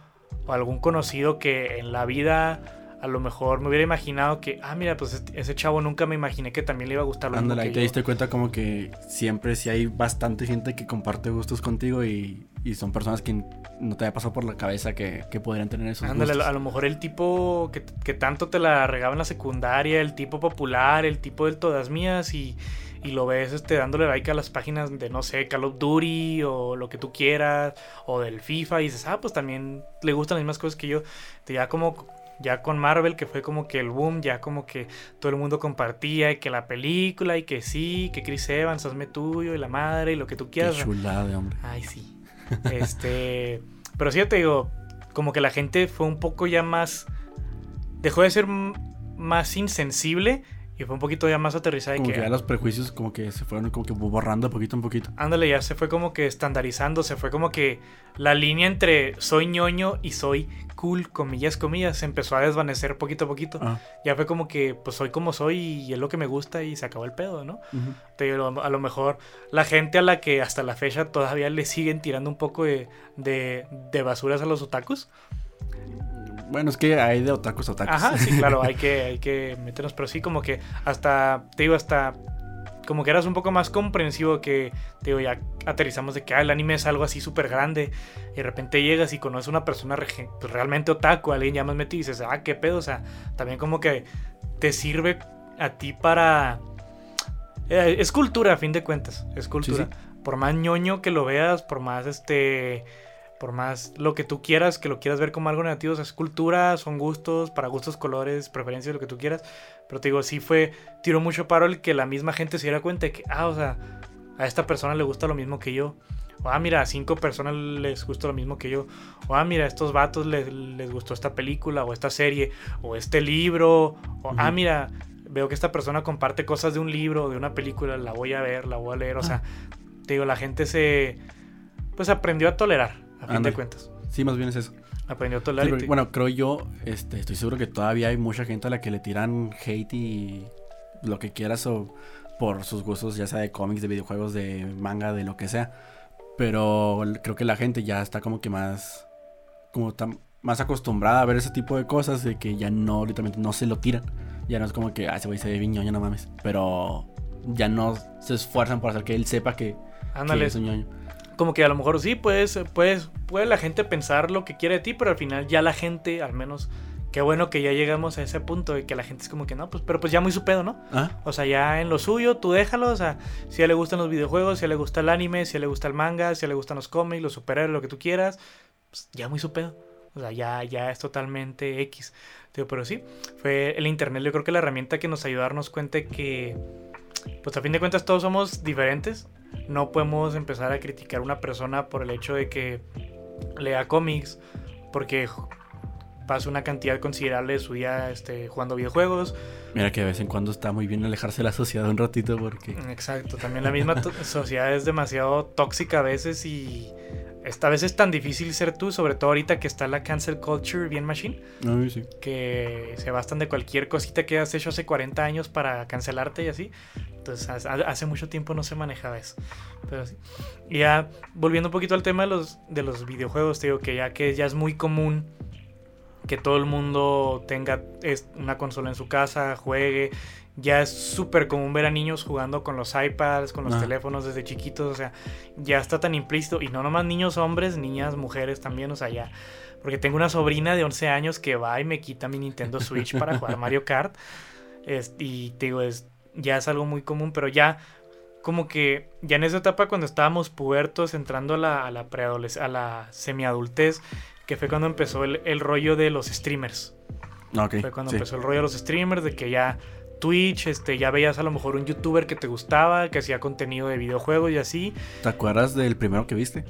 o algún conocido que en la vida a lo mejor me hubiera imaginado que, ah, mira, pues este- ese chavo nunca me imaginé que también le iba a gustar lo Ándale, ahí te diste cuenta como que siempre sí hay bastante gente que comparte gustos contigo y, y son personas que no te había pasado por la cabeza que, que podrían tener esos Ándale, gustos. a lo mejor el tipo que, que tanto te la regaba en la secundaria, el tipo popular, el tipo del todas mías y, y lo ves este, dándole like a las páginas de, no sé, Call of Duty o lo que tú quieras, o del FIFA y dices, ah, pues también le gustan las mismas cosas que yo. Te ya como, ya con Marvel, que fue como que el boom, ya como que todo el mundo compartía y que la película y que sí, que Chris Evans, hazme tuyo y la madre y lo que tú Qué quieras. chulada de hombre. Ay, sí. Este. pero sí, ya te digo, como que la gente fue un poco ya más. Dejó de ser más insensible y fue un poquito ya más aterrizada. Como que, que ya los prejuicios como que se fueron como que borrando poquito en poquito. Ándale, ya se fue como que estandarizando, se fue como que la línea entre soy ñoño y soy cool, comillas, comillas, se empezó a desvanecer poquito a poquito. Ah, Ya fue como que, pues soy como soy y es lo que me gusta y se acabó el pedo, ¿no? Te digo, a lo mejor la gente a la que hasta la fecha todavía le siguen tirando un poco de, de, de basuras a los otakus. Bueno, es que hay de otakus otakus. Ajá, sí, claro, hay que, hay que meternos, pero sí, como que hasta, te digo, hasta como que eras un poco más comprensivo que, te digo, ya aterrizamos de que ah, el anime es algo así súper grande y de repente llegas y conoces a una persona pues, realmente otaku, alguien ya más metido y dices, ah, qué pedo, o sea, también como que te sirve a ti para... eh, es cultura, a fin de cuentas, es cultura. Por más ñoño que lo veas, por más este... Por más lo que tú quieras, que lo quieras ver como algo negativo, o sea, es cultura, son gustos, para gustos, colores, preferencias, lo que tú quieras. Pero te digo, sí fue, tiró mucho paro el que la misma gente se diera cuenta de que, ah, o sea, a esta persona le gusta lo mismo que yo. O, ah, mira, a cinco personas les gusta lo mismo que yo. O, ah, mira, a estos vatos les, les gustó esta película o esta serie o este libro. O, ah, mira, veo que esta persona comparte cosas de un libro o de una película, la voy a ver, la voy a leer. O sea, te digo, la gente se, pues aprendió a tolerar, a fin de cuentas. Sí, más bien es eso. Aprendió a Sí, tolerar. te- bueno, creo yo, este, estoy seguro que todavía hay mucha gente a la que le tiran hate y lo que quieras o por sus gustos, ya sea de cómics, de videojuegos, de manga, de lo que sea. Pero creo que la gente ya está como que más, como tan, más acostumbrada a ver ese tipo de cosas de que ya no, literalmente no se lo tiran. Ya no es como que, ah, ese güey se ve bien ñoño, no mames. Pero ya no se esfuerzan por hacer que él sepa que, que Ándale, es un ñoño. Como que a lo mejor sí, puedes, puedes, puede la gente pensar lo que quiere de ti, pero al final ya la gente, al menos, qué bueno que ya llegamos a ese punto de que la gente es como que no, pues, pero pues ya muy su pedo, ¿no? Ah, O sea, ya en lo suyo, tú déjalo, o sea, si a él le gustan los videojuegos, si a él le gusta el anime, si a él le gusta el manga, si a él le gustan los cómics, los superhéroes, lo que tú quieras, pues ya muy su pedo. O sea, ya, ya es totalmente X. Pero sí, fue el internet, yo creo que la herramienta que nos ayudó a darnos cuenta que, pues a fin de cuentas todos somos diferentes. No podemos empezar a criticar a una persona por el hecho de que lea cómics, porque pasa una cantidad considerable de su día este, jugando videojuegos. mira que de vez en cuando está muy bien alejarse de la sociedad un ratito porque... Exacto, también la misma sociedad es demasiado tóxica a veces y esta vez es tan difícil ser tú, sobre todo ahorita que está la cancel culture bien machine, Ay, sí. que se bastan de cualquier cosita que has hecho hace 40 años para cancelarte y así. Entonces hace- mucho tiempo no se manejaba eso. Pero sí. Y ya volviendo un poquito al tema de los, de los videojuegos, te digo que ya que ya es muy común que todo el mundo tenga una consola en su casa, juegue. Ya es súper común ver a niños jugando con los iPads, con los Ah. teléfonos desde chiquitos, o sea, ya está tan implícito. Y no nomás niños hombres, niñas, mujeres también, o sea, ya. Porque tengo una sobrina de 11 años que va y me quita mi Nintendo Switch para jugar Mario Kart. Es- y te digo, es, ya es algo muy común, pero ya como que ya en esa etapa cuando estábamos pubertos, entrando a la, a la, a la semiadultez, que fue cuando empezó el, el rollo de los streamers. Ok, Fue cuando sí. empezó el rollo de los streamers, de que ya Twitch, este, ya veías a lo mejor un youtuber que te gustaba, que hacía contenido de videojuegos y así. ¿Te acuerdas del primero que viste?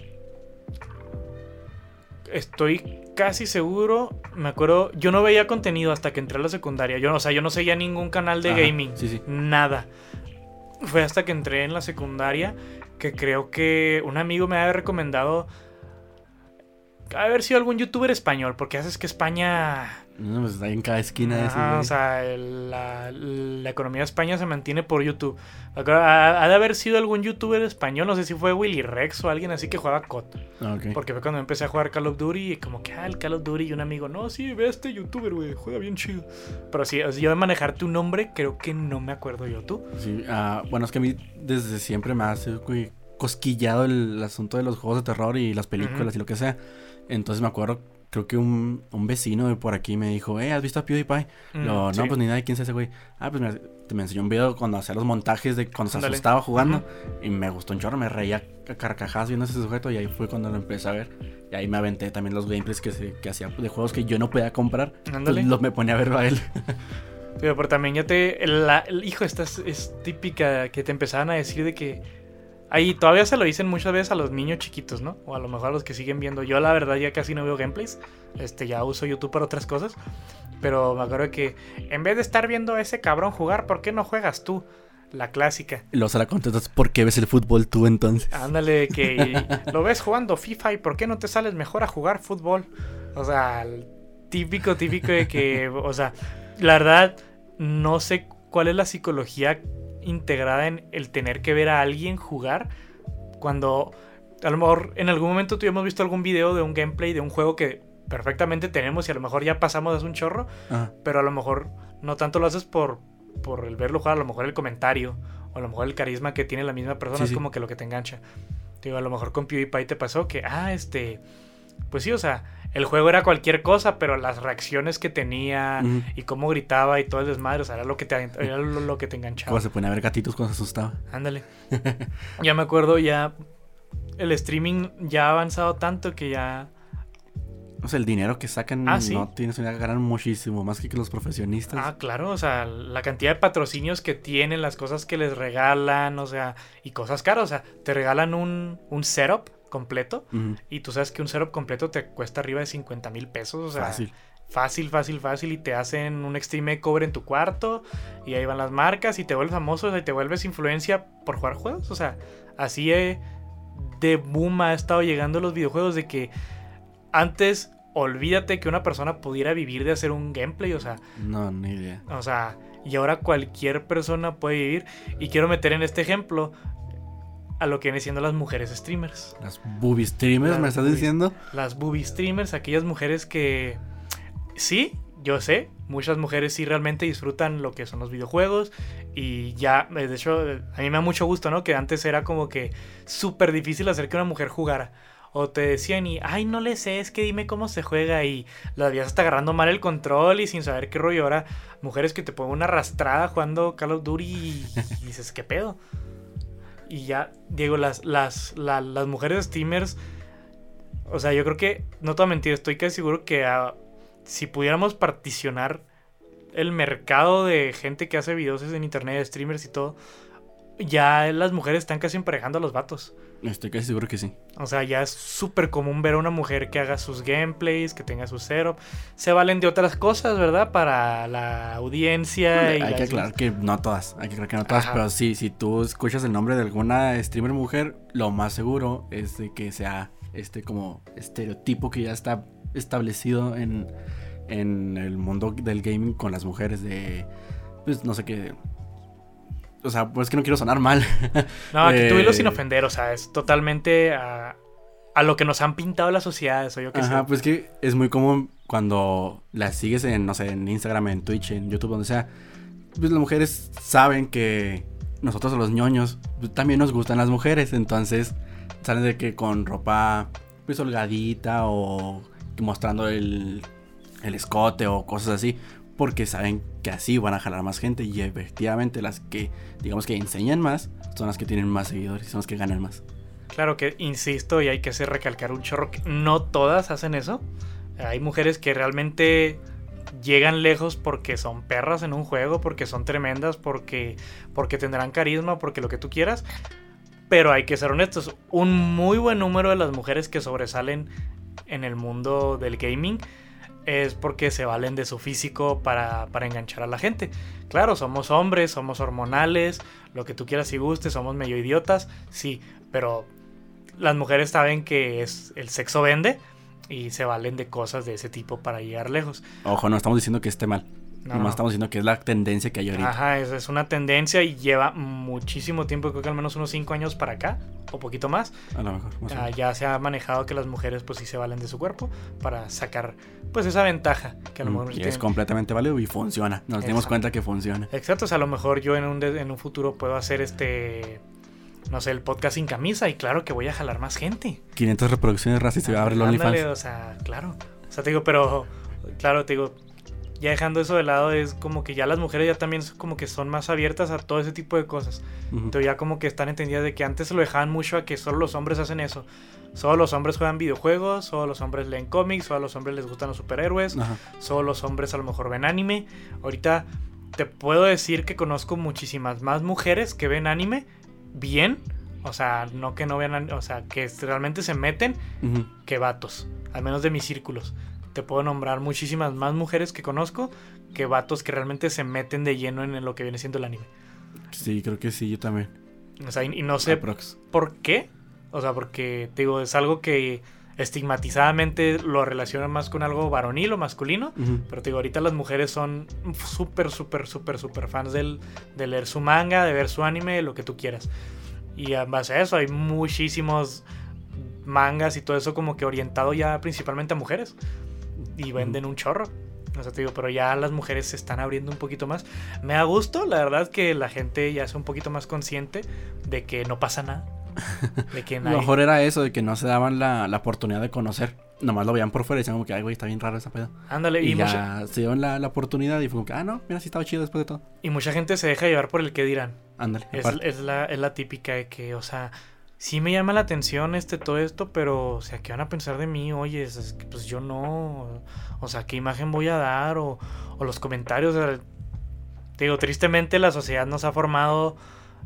Estoy casi seguro, me acuerdo, yo no veía contenido hasta que entré a la secundaria. Yo, no- o sea, yo no seguía ningún canal de Ajá, gaming. Sí, sí. Nada. Fue hasta que entré en la secundaria que creo que un amigo me había recomendado. haber sido algún youtuber español, porque haces que España no, pues está en cada esquina ese, O sea, la, la, economía de España se mantiene por YouTube. Ha, de haber sido algún youtuber español, no sé si fue Willy Rex o alguien así que jugaba COD. Ah, porque fue cuando empecé a jugar Call of Duty y como que, ah, el Call of Duty y un amigo, no, sí, ve a este youtuber, güey, juega bien chido. Pero sí, yo de manejar tu nombre, creo que no me acuerdo yo, ¿tú? Sí, uh, bueno, es que a mí desde siempre me hace cosquillado el, asunto de los juegos de terror y las películas y lo que sea. Entonces me acuerdo creo que un, un, vecino de por aquí me dijo, eh, ¿has visto a PewDiePie? Mm, no, pues ni nada, ¿quién es ese güey? Ah, pues me, me enseñó un video cuando hacía los montajes de cuando se asustaba jugando y me gustó un chorro, me reía a carcajadas viendo ese sujeto y ahí fue cuando lo empecé a ver. Y ahí me aventé también los gameplays que, se, que hacía de juegos que yo no podía comprar. Pues los me ponía a verlo a él. Pero, también ya te... La, el, hijo, esta es, es típica que te empezaban a decir de que Ahí todavía se lo dicen muchas veces a los niños chiquitos, ¿no? O a lo mejor a los que siguen viendo. Yo la verdad ya casi no veo gameplays. Este, ya uso YouTube para otras cosas. Pero me acuerdo que en vez de estar viendo a ese cabrón jugar, ¿por qué no juegas tú? La clásica. Se la contestas, ¿por qué ves el fútbol tú entonces? Ándale, que lo ves jugando FIFA y ¿por qué no te sales mejor a jugar fútbol? O sea, típico, típico de que, o sea, la verdad, no sé cuál es la psicología integrada en el tener que ver a alguien jugar cuando a lo mejor en algún momento tú hemos visto algún video de un gameplay de un juego que perfectamente tenemos y a lo mejor ya pasamos hace un chorro, pero a lo mejor no tanto lo haces por, por el verlo jugar, a lo mejor el comentario o a lo mejor el carisma que tiene la misma persona es como que lo que te engancha. Digo, a lo mejor con PewDiePie te pasó que, ah, este, pues sí, o sea, el juego era cualquier cosa, pero las reacciones que tenía y cómo gritaba y todo el desmadre, o sea, era lo que te, era lo, que te enganchaba. Cuando se pone a ver gatitos cuando se asustaba. Ándale. ya me acuerdo, ya el streaming ya ha avanzado tanto que ya... O sea, el dinero que sacan ah, no tienes una ganar muchísimo, más que, que los profesionistas. Ah, claro, o sea, la cantidad de patrocinios que tienen, las cosas que les regalan, o sea, y cosas caras, o sea, te regalan un, un setup completo. Y tú sabes que un setup completo te cuesta arriba de 50 mil pesos. O sea, fácil. Fácil, fácil, fácil. Y te hacen un extreme cover en tu cuarto. Y ahí van las marcas. Y te vuelves famoso. Y te vuelves influencia por jugar juegos. O sea, así de boom ha estado llegando los videojuegos. De que antes, olvídate que una persona pudiera vivir de hacer un gameplay. O sea, no, ni idea. O sea, y ahora cualquier persona puede vivir. Y quiero meter en este ejemplo a lo que vienen siendo las mujeres streamers. Las booby streamers, ¿me estás diciendo? Las booby streamers, aquellas mujeres que sí, yo sé, muchas mujeres sí realmente disfrutan lo que son los videojuegos y ya, de hecho, a mí me da mucho gusto, ¿no? Que antes era como que súper difícil hacer que una mujer jugara. O te decían y, ay, no le sé, es que dime cómo se juega y la vías hasta agarrando mal el control y sin saber qué rollo. Ahora, mujeres que te ponen una arrastrada jugando Call of Duty y dices, ¿qué pedo? Y ya, Diego, las, las, mujeres streamers, o sea, yo creo que, no te voy a mentir, estoy casi seguro que ah, si pudiéramos particionar el mercado de gente que hace videos en internet, streamers y todo, ya las mujeres están casi emparejando a los vatos. Estoy casi seguro que sí. O sea, ya es súper común ver a una mujer que haga sus gameplays, que tenga su setup. Se valen de otras cosas, ¿verdad? Para la audiencia. hay que aclarar que no todas. Hay que aclarar que no todas. Pero sí, si tú escuchas el nombre de alguna streamer mujer, lo más seguro es de que sea este como estereotipo que ya está establecido en, en el mundo del gaming con las mujeres de. Pues no sé qué o sea, pues que no quiero sonar mal. No, aquí tú sin eh, ofender, o sea, es totalmente a, lo que nos han pintado las sociedades, o yo qué Ajá, pues que es muy común cuando las sigues en, no sé, en Instagram, en Twitch, en YouTube, donde sea. Pues las mujeres saben que nosotros los ñoños pues, también nos gustan las mujeres, entonces salen de que con ropa pues holgadita o mostrando el, el escote o cosas así porque saben que así van a jalar más gente y efectivamente las que digamos que enseñan más son las que tienen más seguidores son las que ganan más. Claro que insisto y hay que hacer recalcar un chorro que no todas hacen eso. Hay mujeres que realmente llegan lejos porque son perras en un juego, porque son tremendas, porque porque tendrán carisma, porque lo que tú quieras. Pero hay que ser honestos, un muy buen número de las mujeres que sobresalen en el mundo del gaming es porque se valen de su físico para, enganchar a la gente. Claro, somos hombres, somos hormonales, lo que tú quieras y gustes, somos medio idiotas, sí, pero las mujeres saben que es, el sexo vende y se valen de cosas de ese tipo para llegar lejos. Ojo, no estamos diciendo que esté mal. No, Nomás no. estamos diciendo que es la tendencia que hay ahorita. Ajá, es, es una tendencia y lleva muchísimo tiempo, creo que al menos unos 5 años para acá, o poquito más. A lo mejor. más Ah, ya se ha manejado que las mujeres pues sí se valen de su cuerpo para sacar pues esa ventaja que a lo Mm, mejor y tienen. es completamente válido y funciona. Nos dimos cuenta que funciona. Exacto, o sea, a lo mejor yo en un, en un futuro puedo hacer este, no sé, el podcast sin camisa y claro que voy a jalar más gente. 500 reproducciones raza y se va a abrir el OnlyFans. o sea, claro. O sea, te digo, pero, claro, te digo, ya dejando eso de lado, es como que ya las mujeres ya también son como que son más abiertas a todo ese tipo de cosas. Ujú. Entonces ya como que están entendidas de que antes se lo dejaban mucho a que solo los hombres hacen eso. Solo los hombres juegan videojuegos, solo los hombres leen cómics, solo a los hombres les gustan los superhéroes, solo los hombres a lo mejor ven anime. Ahorita te puedo decir que conozco muchísimas más mujeres que ven anime bien, o sea, no que no vean, an- o sea, que realmente se meten Ujú. que vatos, al menos de mis círculos. Te puedo nombrar muchísimas más mujeres que conozco que vatos que realmente se meten de lleno en lo que viene siendo el anime. Sí, creo que sí, yo también. O sea, y, no sé Aprox. por qué. O sea, porque te digo, es algo que estigmatizadamente lo relacionan más con algo varonil o masculino. Pero te digo, ahorita las mujeres son súper, súper, súper, súper fans del, de leer su manga, de ver su anime, lo que tú quieras. Y en base a eso hay muchísimos mangas y todo eso como que orientado ya principalmente a mujeres. Y venden un chorro. O sea, te digo, pero ya las mujeres se están abriendo un poquito más. Me da gusto, la verdad, que la gente ya es un poquito más consciente de que no pasa nada. De que A lo nadie... mejor era eso, de que no se daban la, la oportunidad de conocer. Nomás lo veían por fuera y decían como que, ay, güey, está bien raro esa pedo. Ándale, y, Y, mucha, ya se dieron la, la oportunidad y fue como que, ah, no, mira, sí estaba chido después de todo. y mucha gente se deja llevar por el que dirán. Ándale. Es, es la, es la típica de que, o sea, sí me llama la atención este todo esto, pero, o sea, ¿qué van a pensar de mí? Oye, es, es que, pues yo no, o sea, ¿qué imagen voy a dar? O, o los comentarios. o sea, te digo, tristemente la sociedad nos ha formado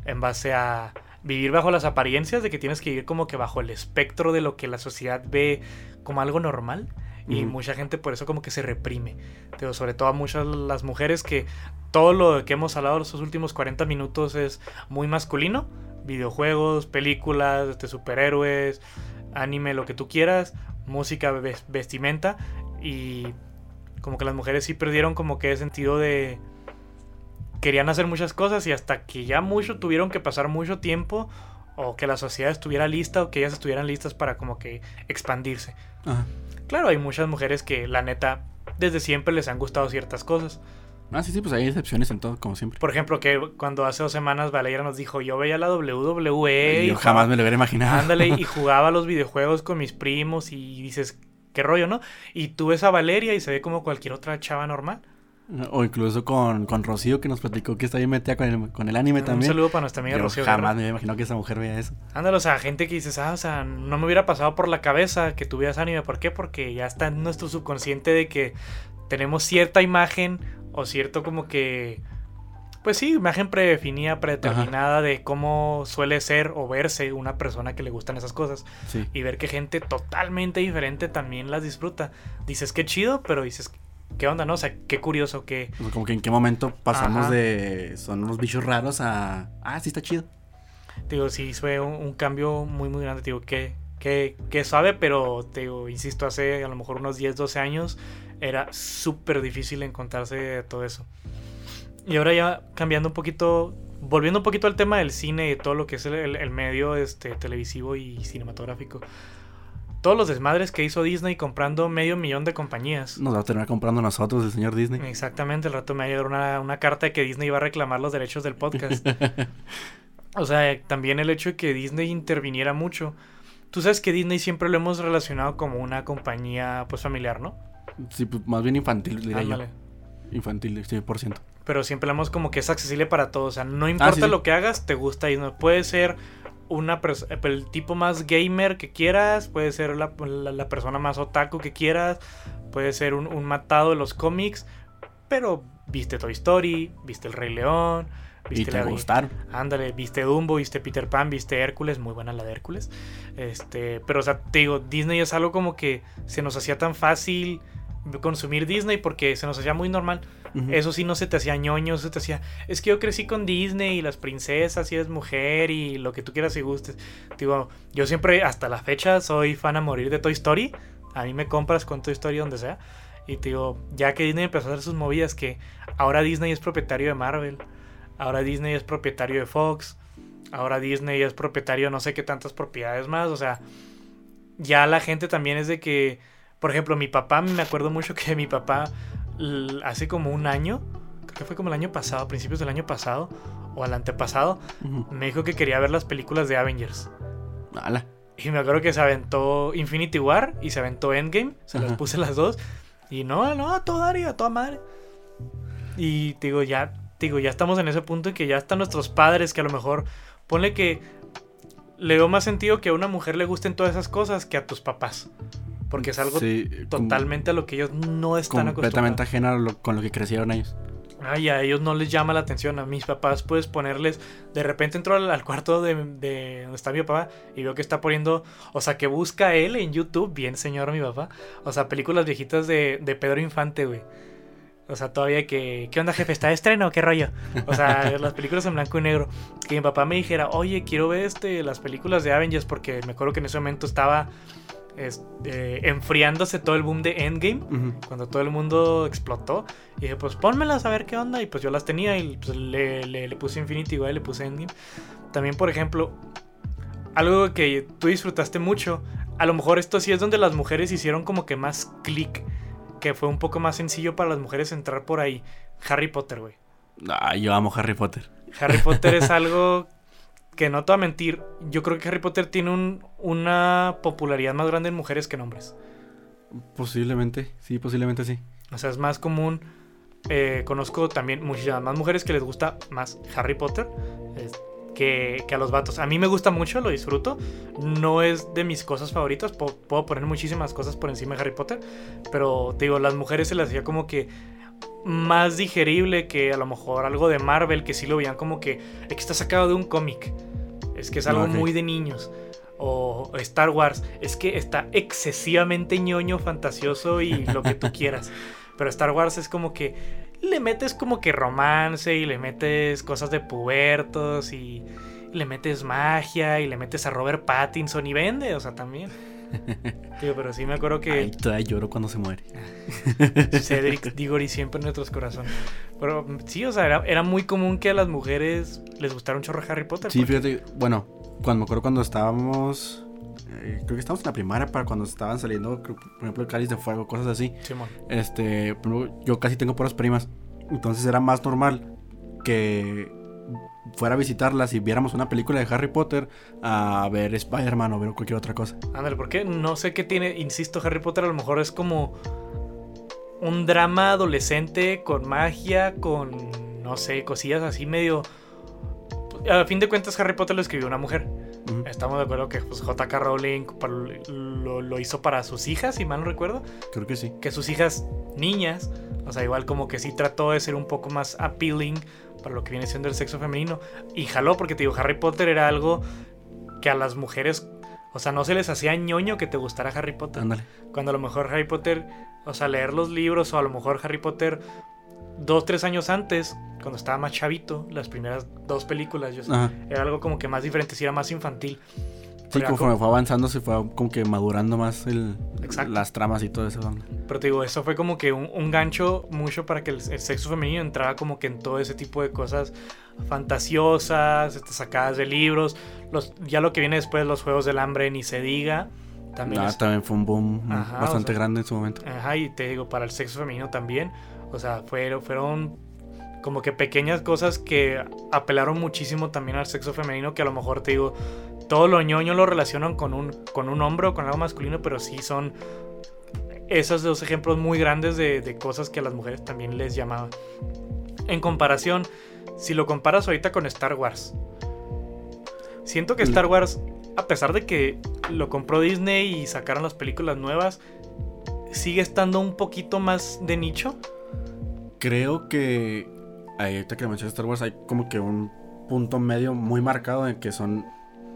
en base a vivir bajo las apariencias de que tienes que vivir como que bajo el espectro de lo que la sociedad ve como algo normal. Y mucha gente por eso como que se reprime. Digo, sobre todo a muchas las mujeres que todo lo que hemos hablado los últimos 40 minutos es muy masculino. Videojuegos, películas, este, superhéroes, anime, lo que tú quieras, música, ves- vestimenta. Y como que las mujeres sí perdieron como que ese sentido de... Querían hacer muchas cosas y hasta que ya mucho tuvieron que pasar mucho tiempo o que la sociedad estuviera lista o que ellas estuvieran listas para como que expandirse. Ajá. Claro, hay muchas mujeres que la neta desde siempre les han gustado ciertas cosas. Ah, sí, sí, pues hay excepciones en todo, como siempre. Por ejemplo, que cuando hace dos semanas Valeria nos dijo, yo veía la WWE y Yo jamás me lo hubiera imaginado. ándale y jugaba los videojuegos con mis primos y dices, qué rollo, ¿no? Y tú ves a Valeria y se ve como cualquier otra chava normal. O incluso con, con Rocío que nos platicó que está bien metida con el, con el anime Un también. saludo para nuestra amiga Yo Rocío. jamás me había imaginado que esa mujer vea eso. Ándale, o sea, gente que dices, ah, o sea, no me hubiera pasado por la cabeza que tuvieras anime. ¿Por qué? Porque ya está en nuestro subconsciente de que tenemos cierta imagen o cierto como que... Pues sí, imagen predefinida, predeterminada de cómo suele ser o verse una persona que le gustan esas cosas. Sí. Y ver que gente totalmente diferente también las disfruta. Dices, qué chido, pero dices, ¿qué onda, no? O sea, qué curioso. O sea, como que en qué momento pasamos Ajá. de son unos bichos raros a ah, sí está chido. Digo, sí, fue un, un cambio muy, muy grande. Digo, que, que, que suave, pero te digo, insisto, hace a lo mejor unos 10, 12 años era súper difícil encontrarse todo eso. Y ahora ya cambiando un poquito, volviendo un poquito al tema del cine y todo lo que es el, el- el medio este, televisivo y cinematográfico. Todos los desmadres que hizo Disney comprando medio millón de compañías. Nos va a terminar comprando nosotros el señor Disney. Exactamente, el rato me va a llegar una, una carta de que Disney iba a reclamar los derechos del podcast. O sea, también el hecho de que Disney interviniera mucho. Tú sabes que Disney siempre lo hemos relacionado como una compañía pues familiar, ¿no? Sí, pues, más bien infantil, diría yo. Infantil, 100%. Pero siempre hemos como que es accesible para todos. O sea, no importa sí, sí. lo que hagas, te gusta Disney. Puede ser una pers- el tipo más gamer que quieras, puede ser la, la- la persona más otaku que quieras, puede ser un, un matado de los cómics, pero viste Toy Story, viste El Rey León, Y viste te la- gustaron. Ándale, viste Dumbo, viste Peter Pan, viste Hércules, muy buena la de Hércules. Este, pero o sea, te digo, Disney es algo como que se nos hacía tan fácil consumir Disney porque se nos hacía muy normal. Eso sí no se te hacía ñoño, se te hacía, es que yo crecí con Disney y las princesas y eres mujer y lo que tú quieras y gustes. Digo, yo siempre hasta la fecha soy fan a morir de Toy Story. a mí me compras con tu historia donde sea. Y te digo, ya que Disney empezó a hacer sus movidas, que ahora Disney es propietario de Marvel, ahora Disney es propietario de Fox, ahora Disney es propietario de no sé qué tantas propiedades más, o sea, ya la gente también es de que, por ejemplo, mi papá, me acuerdo mucho que mi papá hace como un año, creo que fue como el año pasado, principios del año pasado, o al antepasado, me dijo que quería ver las películas de Avengers. Y me acuerdo que se aventó Infinity War y se aventó Endgame, se las puse las dos. Y no, no, a toda a toda madre. Y digo, ya, digo, ya estamos en ese punto en que ya están nuestros padres que a lo mejor, ponle que le veo más sentido que a una mujer le gusten todas esas cosas que a tus papás. Porque es algo totalmente a lo que ellos no están acostumbrados. Completamente ajeno con lo que crecieron ellos. Ay, a ellos no les llama la atención. A mis papás puedes ponerles. De repente entro al, cuarto de, de, donde está mi papá y veo que está poniendo. O sea, que busca él en YouTube. Bien, señor, mi papá. O sea, películas viejitas de, de Pedro Infante, güey. O sea, todavía que. ¿Qué onda, jefe? ¿Está de estreno? ¿Qué rollo? O sea, las películas en blanco y negro. Que mi papá me dijera, oye, quiero ver este, las películas de Avengers. Porque me acuerdo que en ese momento estaba este, enfriándose todo el boom de Endgame, cuando todo el mundo explotó. Y dije, pues pónmelas a ver qué onda. Y pues yo las tenía y pues le, le, puse Infinity igual le puse Endgame. También, por ejemplo, algo que tú disfrutaste mucho. A lo mejor esto sí es donde las mujeres hicieron como que más clic. Que fue un poco más sencillo para las mujeres entrar por ahí. Harry Potter, güey. Ah, yo amo Harry Potter. Harry Potter es algo que no te voy a mentir, yo creo que Harry Potter tiene un, una popularidad más grande en mujeres que en hombres. Posiblemente, sí, posiblemente sí. O sea, es más común. Eh, conozco también muchísimas más mujeres que les gusta más Harry Potter que, a los vatos. A mí me gusta mucho, lo disfruto. No es de mis cosas favoritas. puedo poner muchísimas cosas por encima de Harry Potter. Pero te digo, las mujeres se les hacía como que más digerible que a lo mejor algo de Marvel, que sí lo veían como que, es que está sacado de un cómic. Es que es algo muy de niños. O Star Wars, es que está excesivamente ñoño, fantasioso y lo que tú quieras. Pero Star Wars es como que le metes como que romance y le metes cosas de pubertos y le metes magia y le metes a Robert Pattinson y vende, o sea, también. Tío, pero sí me acuerdo que. Ay, todavía lloro cuando se muere. Cedric Diggory siempre en nuestros corazones. Pero sí, o sea, era, muy común que a las mujeres les gustara un chorro Harry Potter. Sí, fíjate, bueno, cuando me acuerdo cuando estábamos. Eh, creo que estábamos en la primaria para cuando estaban saliendo, por ejemplo, el cáliz de fuego, cosas así. Este, yo casi tengo puras primas. Entonces era más normal que fuera a visitarlas y viéramos una película de Harry Potter a ver Spider-Man o ver cualquier otra cosa. Ándale, porque no sé qué tiene, insisto, Harry Potter a lo mejor es como un drama adolescente con magia, con, no sé, cosillas así medio... A fin de cuentas Harry Potter lo escribió una mujer. Estamos de acuerdo que pues, J.K. Rowling lo, lo, hizo para sus hijas, si mal no recuerdo. Creo que sí. Que sus hijas niñas, o sea, igual como que sí trató de ser un poco más appealing para lo que viene siendo el sexo femenino. Y jaló, porque te digo, Harry Potter era algo que a las mujeres, o sea, no se les hacía ñoño que te gustara Harry Potter. Cuando a lo mejor Harry Potter, o sea, leer los libros, o a lo mejor Harry Potter dos, tres años antes, cuando estaba más chavito, las primeras dos películas, yo era algo como que más diferente, si era más infantil. Sí, conforme fue avanzando se fue como que madurando más el, las tramas y todo eso. Pero te digo, eso fue como que un, gancho mucho para que el, sexo femenino entrara como que en todo ese tipo de cosas fantasiosas, este, sacadas de libros. Los, ya lo que viene después, los Juegos del Hambre, ni se diga. También, ah, también fue un boom bastante grande en su momento. Ajá, y te digo, para el sexo femenino también. O sea, fueron, fueron como que pequeñas cosas que apelaron muchísimo también al sexo femenino, que a lo mejor te digo, todo lo ñoño lo relacionan con un, con un hombro, con algo masculino, pero sí son esos dos ejemplos muy grandes de, cosas que a las mujeres también les llamaban. En comparación, si lo comparas ahorita con Star Wars, siento que Star Wars, a pesar de que lo compró Disney y sacaron las películas nuevas, sigue estando un poquito más de nicho. Creo que ahorita que mencionas Star Wars hay como que un punto medio muy marcado en que son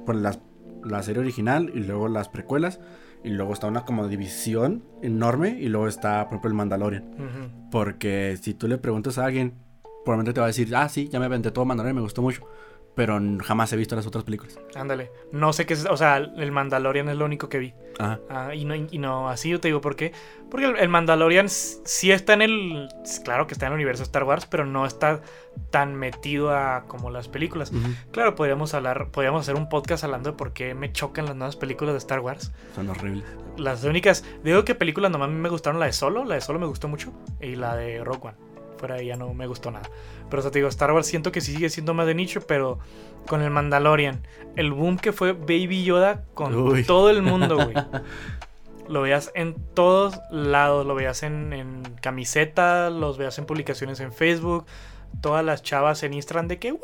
por la serie original y luego las precuelas. Y luego está una como división enorme y luego está, ejemplo, el Mandalorian. Porque si tú le preguntas a alguien, probablemente te va a decir, ah, sí, ya me aventé todo Mandalorian, me gustó mucho. Pero jamás he visto las otras películas. Ándale. No sé qué es, o sea, el Mandalorian es lo único que vi. Ajá. Ah, y, no, y no, así yo te digo, ¿por qué? Porque el, Mandalorian sí está en el, claro que está en el universo Star Wars, pero no está tan metido a como las películas. Claro, podríamos hablar, podríamos hacer un podcast hablando de por qué me chocan las nuevas películas de Star Wars. Son horribles. Las únicas, digo que películas nomás me gustaron la de Solo, la de Solo me gustó mucho, y la de Rogue One. Fuera de ella no me gustó nada. Pero o sea, te digo, Star Wars siento que sí sigue siendo más de nicho, pero con el Mandalorian, el boom que fue Baby Yoda con Uy. todo el mundo, güey. Lo veías en todos lados, lo veías en, en camisetas, los veías en publicaciones en Facebook, todas las chavas en Instagram de que, güey,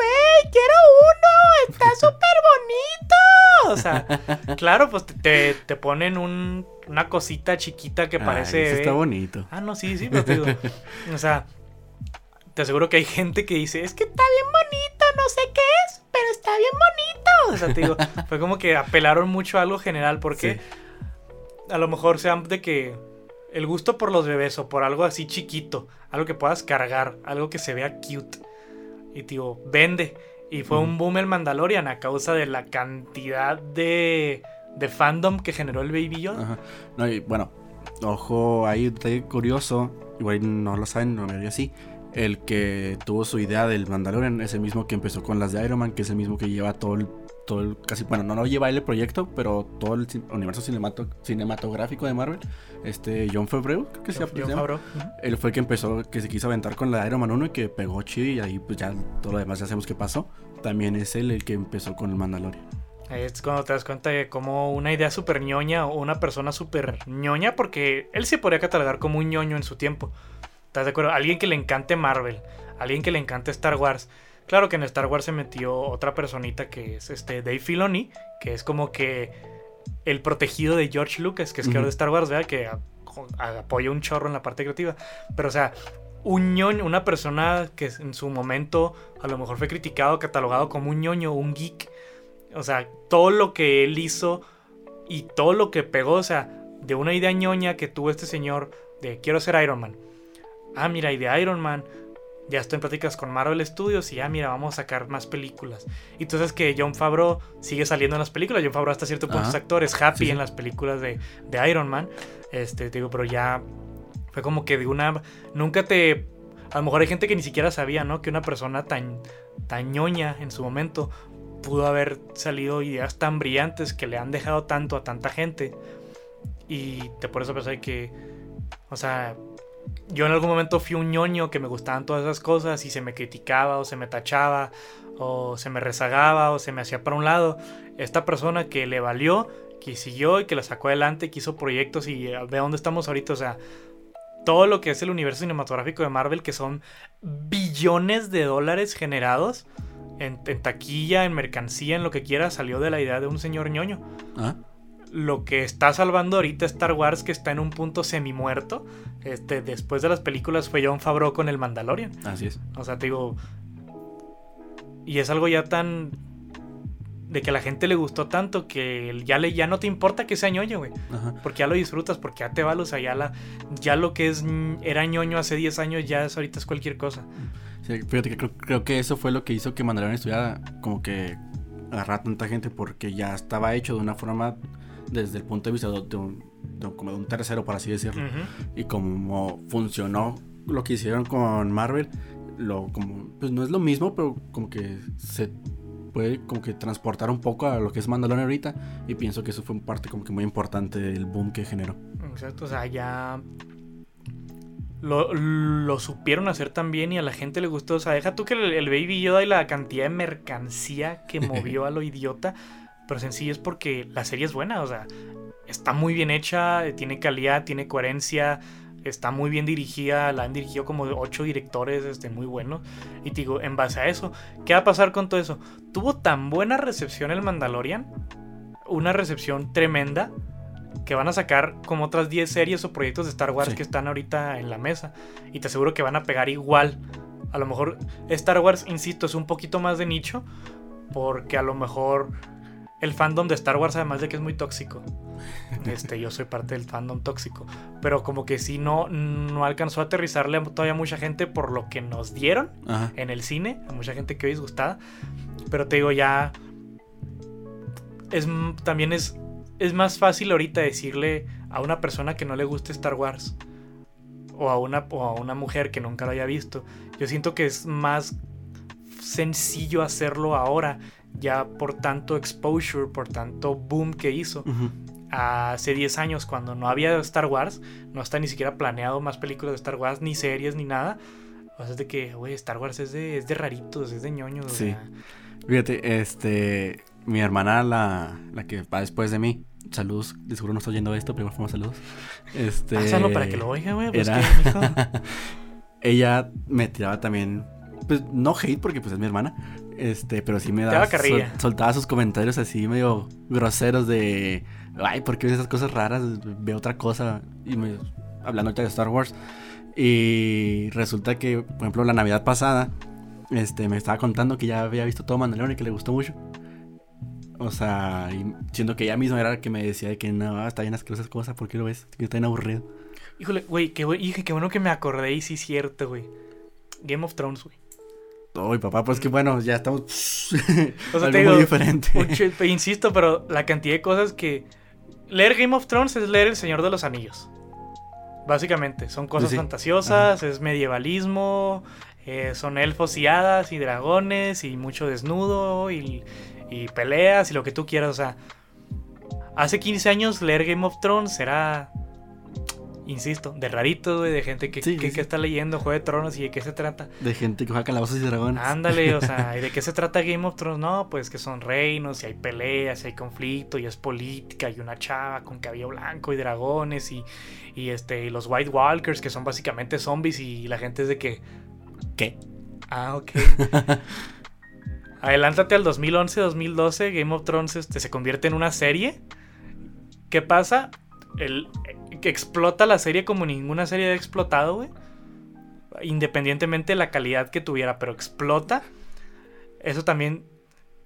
quiero uno, está súper bonito. O sea, claro, pues te- te, ponen un- una cosita chiquita que Ay, parece... ese está bonito. Ah, no, sí, sí, pero te digo. O sea, te aseguro que hay gente que dice, es que está bien bonito, no sé qué es, pero está bien bonito. O sea, te digo, fue como que apelaron mucho a algo general porque Sí. a lo mejor sean de que el gusto por los bebés o por algo así chiquito, algo que puedas cargar, algo que se vea cute. Y digo, vende. Y fue un boom el Mandalorian a causa de la cantidad de, de fandom que generó el Baby Yoda. Ajá. No, y bueno, ojo, hay un detalle curioso, igual no lo saben, no me diría así. El que tuvo su idea del Mandalorian es el mismo que empezó con las de Iron Man, que es el mismo que lleva todo el, todo el casi, bueno, no lo lleva el proyecto, pero todo el universo cinemato- cinematográfico de Marvel. Este, John Favreau, creo que se John- llama. John. Él fue el que empezó, que se quiso aventar con la de Iron Man 1 y que pegó chido y ahí pues ya todo lo demás ya sabemos qué pasó. También es él el que empezó con el Mandalorian. Ahí es cuando te das cuenta de cómo una idea súper ñoña o una persona súper ñoña, porque él se podría catalogar como un ñoño en su tiempo. ¿Estás de acuerdo? Alguien que le encante Marvel, alguien que le encante Star Wars. Claro que en Star Wars se metió otra personita que es este Dave Filoni, que es como que el protegido de George Lucas, que es creador Ujú. de Star Wars, ¿verdad? Que apoya un chorro en la parte creativa. Pero, o sea, un ñoño, una persona que en su momento a lo mejor fue criticado, catalogado como un ñoño, un geek. O sea, todo lo que él hizo y todo lo que pegó, o sea, de una idea ñoña que tuvo este señor de quiero ser Iron Man. Ah, mira, y de Iron Man ya estoy en pláticas con Marvel Studios y ya, mira, vamos a sacar más películas. Y tú sabes que John Favreau sigue saliendo en las películas. John Favreau hasta cierto punto es actor, es happy Sí, sí. en las películas de, de Iron Man. Este, te digo, pero ya fue como que de una... Nunca te... A lo mejor hay gente que ni siquiera sabía, ¿no? Que una persona tan, tan ñoña en su momento pudo haber salido ideas tan brillantes que le han dejado tanto a tanta gente. Y te por eso pensé que, o sea, yo en algún momento fui un ñoño que me gustaban todas esas cosas y se me criticaba o se me tachaba o se me rezagaba o se me hacía para un lado. Esta persona que le valió, que siguió y que la sacó adelante, que hizo proyectos y eh, ve dónde estamos ahorita, o sea, todo lo que es el universo cinematográfico de Marvel, que son billones de dólares generados en, en taquilla, en mercancía, en lo que quiera, salió de la idea de un señor ñoño Ah, lo que está salvando ahorita Star Wars, que está en un punto semi muerto, este, después de las películas fue John Favreau con el Mandalorian. así es. O sea, te digo. Y es algo ya tan. De que a la gente le gustó tanto que ya, le, ya no te importa que sea ñoño, güey. Ajá. Porque ya lo disfrutas, porque ya te vale, o sea, ya, la, ya lo que es era ñoño hace 10 años, ya es, ahorita es cualquier cosa. Sí, fíjate que creo, creo que eso fue lo que hizo que Mandalorian estuviera como que agarrar a tanta gente porque ya estaba hecho de una forma desde el punto de vista de, un, de un- como de un tercero, por así decirlo. Y como funcionó lo que hicieron con Marvel, lo como pues no es lo mismo, pero como que se puede como que transportar un poco a lo que es Mandalorian ahorita y pienso que eso fue un parte como que muy importante del boom que generó. Exacto, o sea, ya lo, lo supieron hacer tan bien y a la gente le gustó. O sea, deja tú que el, el Baby Yoda y la cantidad de mercancía que movió a lo idiota, pero sencillo es porque la serie es buena, o sea, está muy bien hecha, tiene calidad, tiene coherencia, está muy bien dirigida, la han dirigido como ocho directores este, muy buenos. Y te digo, en base a eso, ¿qué va a pasar con todo eso? Tuvo tan buena recepción el Mandalorian, una recepción tremenda, que van a sacar como otras 10 series o proyectos de Star Wars Sí. que están ahorita en la mesa. Y te aseguro que van a pegar igual. A lo mejor Star Wars, insisto, es un poquito más de nicho. Porque a lo mejor el fandom de Star Wars, además de que es muy tóxico. Este, yo soy parte del fandom tóxico. Pero como que sí no, no alcanzó a aterrizarle todavía mucha gente por lo que nos dieron en el cine. A mucha gente que hoy disgustada. Pero te digo, ya. Es, también es, es más fácil ahorita decirle a una persona que no le guste Star Wars. O a, una, o a una mujer que nunca lo haya visto. Yo siento que es más sencillo hacerlo ahora, ya por tanto exposure, por tanto boom que hizo. Hace 10 años, cuando no había Star Wars, no está ni siquiera planeado más películas de Star Wars, ni series, ni nada. O sea, es de que, güey, Star Wars es de, es de raritos, es de ñoños. Sí. Fíjate, este. Mi hermana, la, la que va después de mí, saludos, de seguro no estoy oyendo esto, pero igual saludos. Este. Pásalo para que lo oiga, güey. Pues ella me tiraba también pues no hate porque pues es mi hermana, este, pero sí me da soltaba sus comentarios así medio groseros de ay, ¿por qué ves esas cosas raras? Veo otra cosa y me hablando ahorita de Star Wars y resulta que, por ejemplo, la Navidad pasada este me estaba contando que ya había visto todo Mandalorian y que le gustó mucho. O sea, siendo que ella misma era la que me decía de que no, está bien asquerosas cosas, ¿por qué lo ves? Que está bien aburrido. Híjole, güey, qué, qué bueno que me acordé y sí es cierto, güey. Game of Thrones, güey. Uy, papá, pues que bueno, ya estamos. o sea, algo muy diferente. insisto, pero la cantidad de cosas que. Leer Game of Thrones es leer El Señor de los Anillos. Básicamente, son cosas fantasiosas, es medievalismo, eh, son elfos y hadas y dragones y mucho desnudo y, y peleas y lo que tú quieras. O sea, hace 15 años leer Game of Thrones era insisto, de raritos, güey, de gente que, que, está leyendo Juego de Tronos y de qué se trata. De gente que juega calabozos y dragones. Ándale, o sea, ¿y de qué se trata Game of Thrones? No, pues que son reinos y hay peleas y hay conflicto y es política y una chava con cabello blanco y dragones y, y este, y los White Walkers que son básicamente zombies y la gente es de que... ¿Qué? Ah, ok. Adelántate al 2011-2012, Game of Thrones este, se convierte en una serie. ¿Qué pasa? El, que explota la serie como ninguna serie ha explotado, güey. Independientemente de la calidad que tuviera, pero explota. Eso también,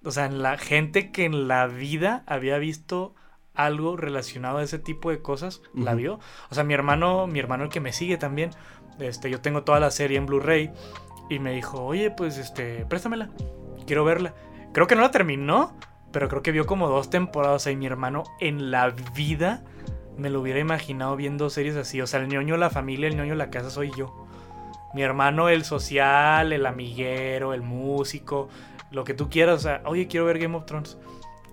o sea, en la gente que en la vida había visto algo relacionado a ese tipo de cosas, la vio. O sea, mi hermano, mi hermano el que me sigue también, este, yo tengo toda la serie en Blu-ray y me dijo, oye, pues, este, préstamela, quiero verla. Creo que no la terminó, pero creo que vio como dos temporadas. y mi hermano en la vida me lo hubiera imaginado viendo series así. O sea, el ñoño la familia, el ñoño la casa soy yo. Mi hermano, el social, el amiguero, el músico, lo que tú quieras. O sea, oye, quiero ver Game of Thrones.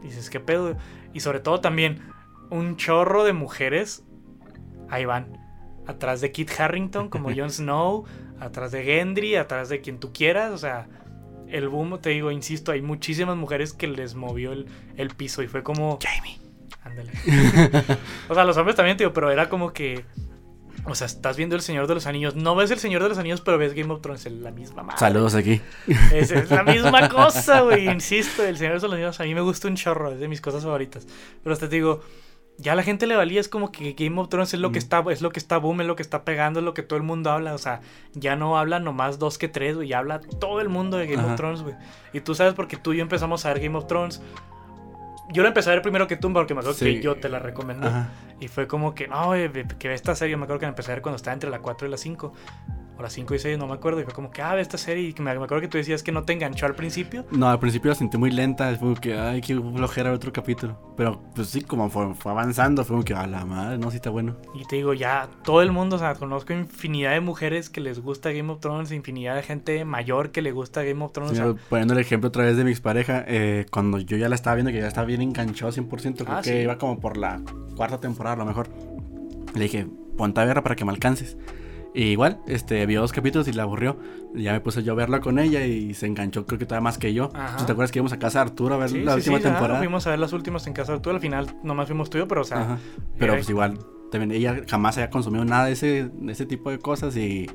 dices, ¿qué pedo? Y sobre todo también, un chorro de mujeres. Ahí van. Atrás de Kit Harrington, como Jon Snow. atrás de Gendry, atrás de quien tú quieras. O sea, el boom, te digo, insisto, hay muchísimas mujeres que les movió el, el piso. Y fue como. Jamie. Ándale. o sea, los hombres también, tío, pero era como que. O sea, estás viendo El Señor de los Anillos. No ves El Señor de los Anillos, pero ves Game of Thrones. Es la misma madre. Saludos aquí. Es, la misma cosa, güey. Insisto, El Señor de los Anillos a mí me gusta un chorro. Es de mis cosas favoritas. Pero hasta te digo, ya a la gente le valía. Es como que Game of Thrones es lo que está, es lo que está boom, es lo que está pegando, es lo que todo el mundo habla. O sea, ya no habla nomás dos que tres, güey. Ya habla todo el mundo de Game of Thrones, güey. Y tú sabes porque tú y yo empezamos a ver Game of Thrones yo la empecé a ver primero que tú, porque me acuerdo que yo te la recomendé. Y fue como que, no, que esta serie, me acuerdo que la empecé a ver cuando estaba entre la 4 y la 5 o las 5 y 6, no me acuerdo. Y fue como que, ah, ve esta serie. Y me, me, acuerdo que tú decías que no te enganchó al principio. No, al principio la sentí muy lenta. Fue como que, ay, qué flojera otro capítulo. Pero pues sí, como fue, avanzando, fue como que, a la madre, no, sí está bueno. Y te digo, ya todo el mundo, o sea, conozco infinidad de mujeres que les gusta Game of Thrones, infinidad de gente mayor que le gusta Game of Thrones. poniendo el ejemplo otra vez de mi expareja, eh, cuando yo ya la estaba viendo, que ya estaba bien enganchado 100%, creo ah, que iba como por la cuarta temporada a lo mejor. Le dije, ponte a verla para que me alcances. Y igual, este, vio dos capítulos y la aburrió. Ya me puse yo a verla con ella y se enganchó, creo que todavía más que yo. ¿Te acuerdas que íbamos a casa de Arturo a ver la última temporada? fuimos a ver las últimas en casa de Arturo. Al final nomás fuimos tú pero o sea. Pero pues igual, también ella jamás había consumido nada de ese, de ese tipo de cosas y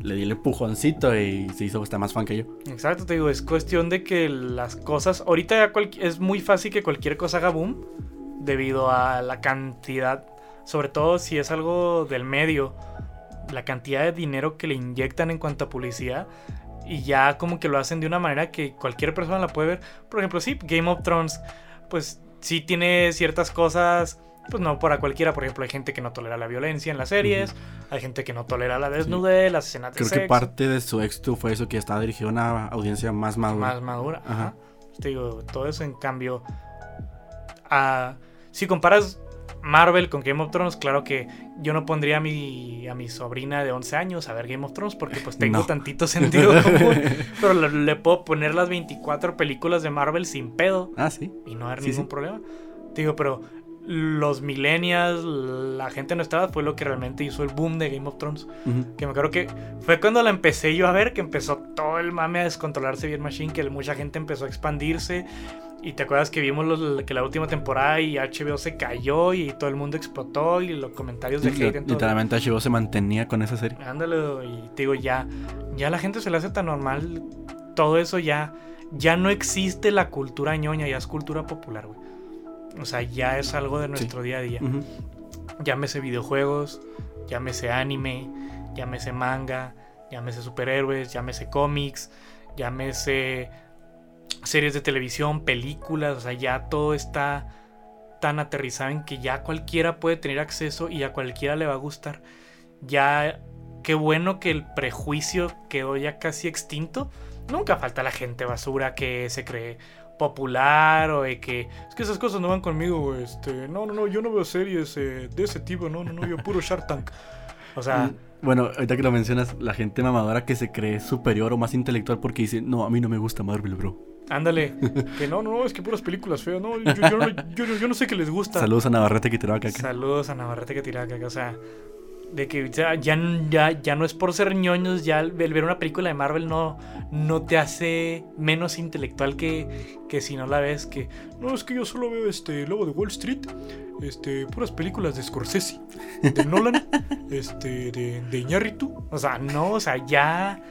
le di el empujoncito y se hizo hasta más fan que yo. Exacto, te digo, es cuestión de que las cosas. Ahorita ya es muy fácil que cualquier cosa haga boom debido a la cantidad, sobre todo si es algo del medio la cantidad de dinero que le inyectan en cuanto a publicidad y ya como que lo hacen de una manera que cualquier persona la puede ver. Por ejemplo, sí, Game of Thrones, pues sí tiene ciertas cosas pues no para cualquiera. Por ejemplo, hay gente que no tolera la violencia en las series, hay gente que no tolera la desnudez, las escenas de Creo que parte de su éxito fue eso, que estaba dirigido a una audiencia más madura. más madura. Ajá. Ajá. Te digo, todo eso en cambio. a- si comparas Marvel con Game of Thrones, claro que yo no pondría a mi, a mi sobrina de 11 años a ver Game of Thrones porque pues tengo No. tantito sentido común. pero le, le puedo poner las 24 películas de Marvel sin pedo Ah, sí. y no haber Sí, ningún sí. problema. Te digo, pero los millennials, la gente nuestra edad fue lo que realmente hizo el boom de Game of Thrones. Que me acuerdo que fue cuando la empecé yo a ver que empezó todo el mame a descontrolarse bien Machine, que mucha gente empezó a expandirse. Y te acuerdas que vimos los- que la última temporada y HBO se cayó y todo el mundo explotó y los comentarios de hate en todo. Literalmente HBO se mantenía con esa serie. Ándale, y te digo, ya, ya la gente se le hace tan normal todo eso, ya, ya no existe la cultura ñoña, ya es cultura popular, güey. O sea, ya es algo de nuestro día a día. Llámese videojuegos, llámese anime, llámese manga, llámese superhéroes, llámese cómics, llámese series de televisión, películas, o sea, ya todo está tan aterrizado en que ya cualquiera puede tener acceso y a cualquiera le va a gustar. Ya, qué bueno que el prejuicio quedó ya casi extinto. Nunca falta la gente basura que se cree popular o de que es que esas cosas no van conmigo, este, no, no, no, yo no veo series eh, de ese tipo, no, no, no, yo puro Shark Tank. O sea, Mm, Bueno, ahorita que lo mencionas, la gente mamadora que se cree superior o más intelectual porque dice, no, a mí no me gusta Marvel, bro. Ándale, que no, no, es que puras películas feas, no, yo, yo no, yo no- yo no sé qué les gusta. Saludos a Navarrete que tiraba caca. Saludos a Navarrete que tiraba caca, o sea, de que ya, ya, ya, ya no es por ser ñoños, ya el ver una película de Marvel no, no te hace menos intelectual que, que si no la ves, que no, es que yo solo veo este Lobo de Wall Street, este, puras películas de Scorsese, de Nolan, este, de, de Iñárritu, o sea, no, o sea, ya,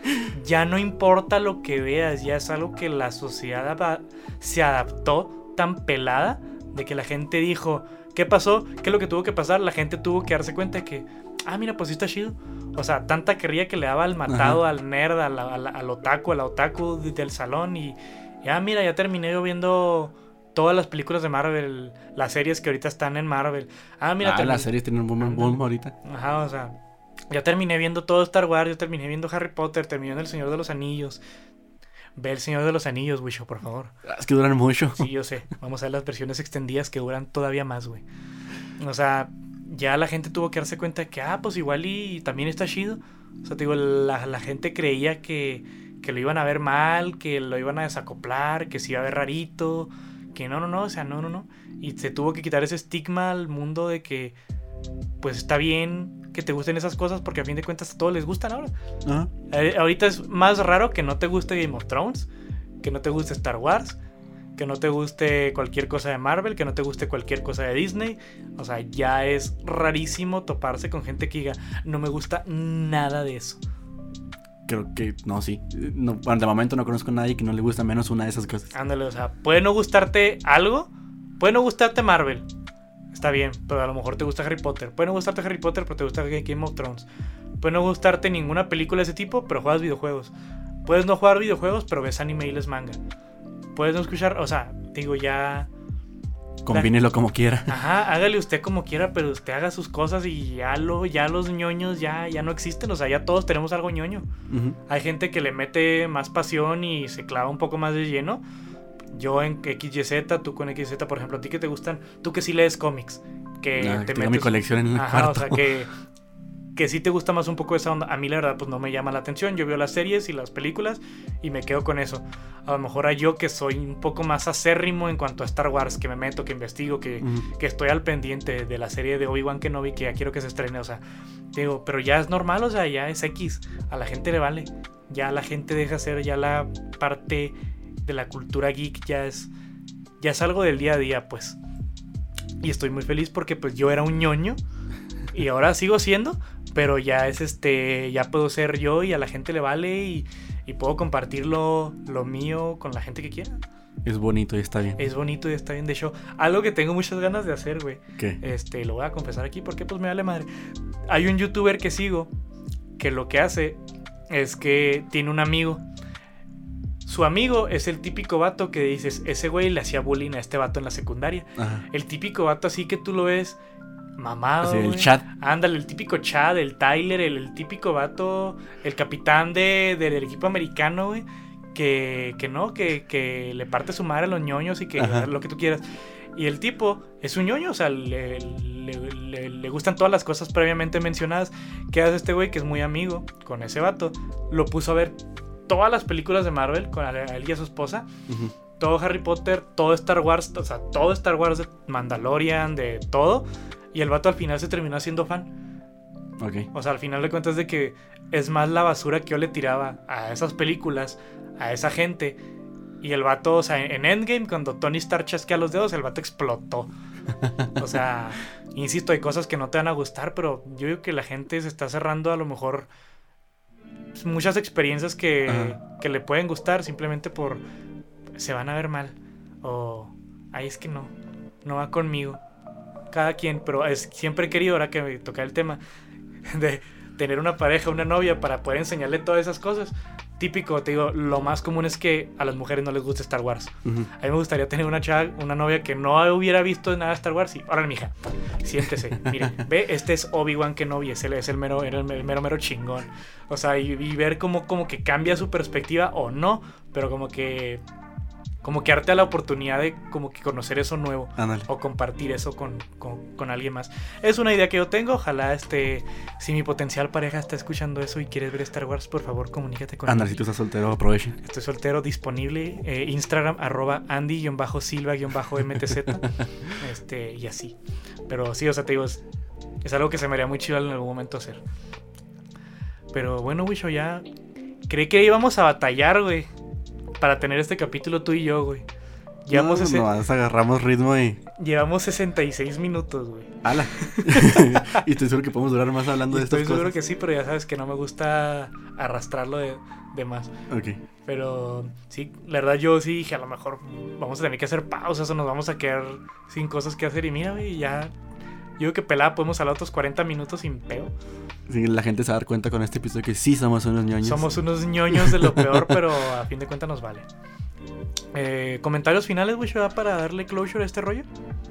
ya no importa lo que veas, ya es algo que la sociedad se adaptó tan pelada de que la gente dijo, ¿qué pasó? ¿Qué es lo que tuvo que pasar? La gente tuvo que darse cuenta de que, ah, mira, pues sí está chido. O sea, tanta querría que le daba al matado, al nerd, al, al, al otaku, al otaku de- del salón y, ya, mira, ya terminé yo viendo todas las películas de Marvel, las series que ahorita están en Marvel. Ah, mira, ah, las series tienen un boom, boom ahorita. Ajá, o sea, ya terminé viendo todo Star Wars, ya terminé viendo Harry Potter, terminé viendo El Señor de los Anillos. Ve El Señor de los Anillos, Wisho, por favor. Ah, Es que duran mucho. Sí, yo sé. Vamos a ver las versiones extendidas que duran todavía más, güey. O sea, ya la gente tuvo que darse cuenta de que, ah, pues igual y también está chido. O sea, te digo, la, la gente creía que, que lo iban a ver mal, que lo iban a desacoplar, que se iba a ver rarito, que no, no, no, o sea, no, no, no. Y se tuvo que quitar ese estigma al mundo de que, pues está bien que te gusten esas cosas porque a fin de cuentas a todos les gustan ahora. Ajá. Eh, ahorita es más raro que no te guste Game of Thrones, que no te guste Star Wars, que no te guste cualquier cosa de Marvel, que no te guste cualquier cosa de Disney. O sea, ya es rarísimo toparse con gente que diga, no me gusta nada de eso. Creo que no, sí. No, de momento no conozco a nadie que no le gusta menos una de esas cosas. Ándale, o sea, puede no gustarte algo, puede no gustarte Marvel. Está bien, pero a lo mejor te gusta Harry Potter. Puede no gustarte Harry Potter, pero te gusta Game of Thrones. Puede no gustarte ninguna película de ese tipo, pero juegas videojuegos. Puedes no jugar videojuegos, pero ves anime y les manga. Puedes no escuchar, o sea, digo ya. Combínelo como quiera. Ajá, hágale usted como quiera, pero usted haga sus cosas y ya lo, ya los ñoños ya, ya no existen. O sea, ya todos tenemos algo ñoño. Hay gente que le mete más pasión y se clava un poco más de lleno. Yo en XYZ, tú con XYZ, por ejemplo, a ti que te gustan, tú que sí lees cómics, que Ah, te mi colección en el Ajá, cuarto. o sea, que, que sí te gusta más un poco esa onda. A mí la verdad pues no me llama la atención. Yo veo las series y las películas y me quedo con eso. A lo mejor a yo que soy un poco más acérrimo en cuanto a Star Wars, que me meto, que investigo, que, que estoy al pendiente de la serie de Obi-Wan Kenobi que ya quiero que se estrene, o sea, digo, pero ya es normal, o sea, ya es X, a la gente le vale, ya la gente deja ser, ya la parte de la cultura geek ya es, ya es algo del día a día, pues. Y estoy muy feliz porque pues yo era un ñoño y ahora sigo siendo, pero ya es este, ya puedo ser yo y a la gente le vale y, y puedo compartir lo, lo mío con la gente que quiera. Es bonito y está bien. Es bonito y está bien. De hecho, algo que tengo muchas ganas de hacer, güey. ¿Qué? Este, lo voy a confesar aquí porque pues me vale madre. Hay un youtuber que sigo que lo que hace es que tiene un amigo. Su amigo es el típico vato que dices, ese güey le hacía bullying a este vato en la secundaria. Ajá. El típico vato así que tú lo ves mamado. Así, el. Chad. Ándale, el típico Chad, el Tyler, el, el típico vato, el capitán de, del equipo americano, güey. Que, que no, que, que le parte su madre a los ñoños y que Ajá. lo que tú quieras. Y el tipo es un ñoño, o sea, le, le- le- le gustan todas las cosas previamente mencionadas. ¿Qué hace este güey que es muy amigo con ese vato? Lo puso a ver todas las películas de Marvel con a él y a su esposa todo Harry Potter, todo Star Wars, o sea, todo Star Wars de Mandalorian, de todo. Y el vato al final se terminó haciendo fan. Ok. O sea, al final de cuentas de que es más la basura que yo le tiraba a esas películas, a esa gente. Y el vato, o sea, en Endgame, cuando Tony Stark chasquea los dedos, el vato explotó. O sea, insisto, hay cosas que no te van a gustar, pero yo digo que la gente se está cerrando a lo mejor pues, muchas experiencias que, que le pueden gustar simplemente por se van a ver mal. O, ay, es que no, no va conmigo. Cada quien, pero es, siempre he querido, ahora que me toca el tema, de tener una pareja, una novia para poder enseñarle todas esas cosas. Típico, te digo, lo más común es que a las mujeres no les gusta Star Wars. Ujú. A mí me gustaría tener una chava, una novia que no hubiera visto nada de Star Wars. Y, órale, mija, siéntese. Mire, ve, este es Obi-Wan Kenobi, es el, es el mero, era el mero, mero chingón. O sea, y, y ver cómo como que cambia su perspectiva o no, pero como que como que darte la oportunidad de como que conocer eso nuevo o compartir eso con, con- con alguien más. Es una idea que yo tengo. Ojalá este, si mi potencial pareja está escuchando eso y quieres ver Star Wars, por favor, comunícate conmigo. Ándale, si tú estás soltero, aprovechen. Estoy soltero, disponible. eh, Instagram, arroba Andy-Silva-MTZ. este, y así. Pero sí, o sea, te digo, es, es algo que se me haría muy chido en algún momento hacer. Pero bueno, Wisho, ya. Creí que íbamos a batallar, güey. Para tener este capítulo tú y yo, güey. Llevamos, no, ese- agarramos ritmo y. llevamos 66 minutos, güey. ¡Hala! y estoy seguro que podemos durar más hablando Y de estas Estoy seguro cosas. que sí, pero ya sabes que no me gusta arrastrarlo de, de más. Ok. Pero sí, la verdad yo sí dije, a lo mejor vamos a tener que hacer pausas o nos vamos a quedar sin cosas que hacer. Y mira, güey, ya. Yo creo que pelada podemos hablar otros 40 minutos sin peo. Sí, la gente se va a dar cuenta con este episodio que sí somos unos ñoños. Somos unos ñoños de lo peor, pero a fin de cuentas nos vale. Eh, ¿Comentarios finales, güey, para darle closure a este rollo?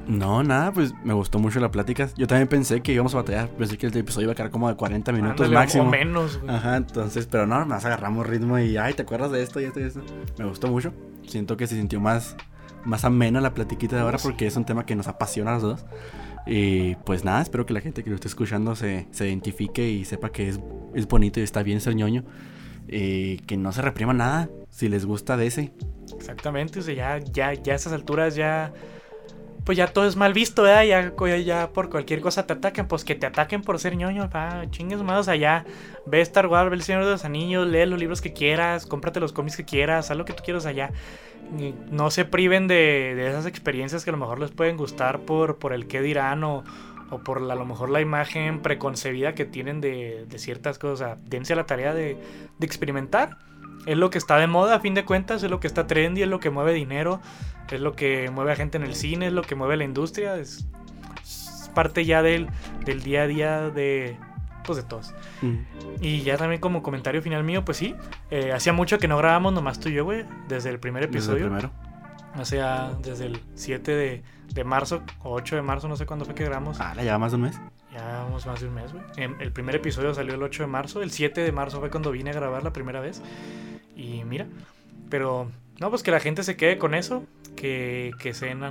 No, nada, pues me gustó mucho la plática. Yo también pensé que íbamos a batallar. Pensé que el episodio iba a quedar como de 40 minutos Ándale, máximo. O menos, güey. Ajá, entonces, pero no, más agarramos ritmo y, ay, ¿te acuerdas de esto y esto y esto? Me gustó mucho. Siento que se sintió más, más amena la platiquita de ahora porque es un tema que nos apasiona a los dos. Y pues nada, espero que la gente que lo esté escuchando se, se identifique y sepa que es, es bonito y está bien ser ñoño. Que no se reprima nada. Si les gusta de ese. Exactamente, o sea, ya, ya, ya a estas alturas ya. Pues ya todo es mal visto, ¿verdad? Ya, ya por cualquier cosa te atacan. Pues que te ataquen por ser ñoño, va, chingues más. O sea, ya ve Star Wars, ve El Señor de los Anillos, lee los libros que quieras, cómprate los cómics que quieras, haz lo que tú quieras allá. No se priven de, de esas experiencias que a lo mejor les pueden gustar por, por el qué dirán o, o por a lo mejor la imagen preconcebida que tienen de, de ciertas cosas. Dense a la tarea de, de experimentar. Es lo que está de moda a fin de cuentas, es lo que está trendy, es lo que mueve dinero, es lo que mueve a gente en el cine, es lo que mueve la industria, es, es parte ya del, del día a día de, pues de todos. Mm. Y ya también como comentario final mío, pues sí, eh, hacía mucho que no grabamos nomás tú y yo, güey, desde el primer Desde el episodio. primero. O sea, desde el 7 de, de marzo o 8 de marzo, no sé cuándo fue que grabamos. Ah, ya más de un mes. Ya vamos más de un mes, güey. Em, El primer episodio salió el 8 de marzo. El 7 de marzo fue cuando vine a grabar la primera vez. Y mira, pero no, pues que la gente se quede con eso. Que, que, den,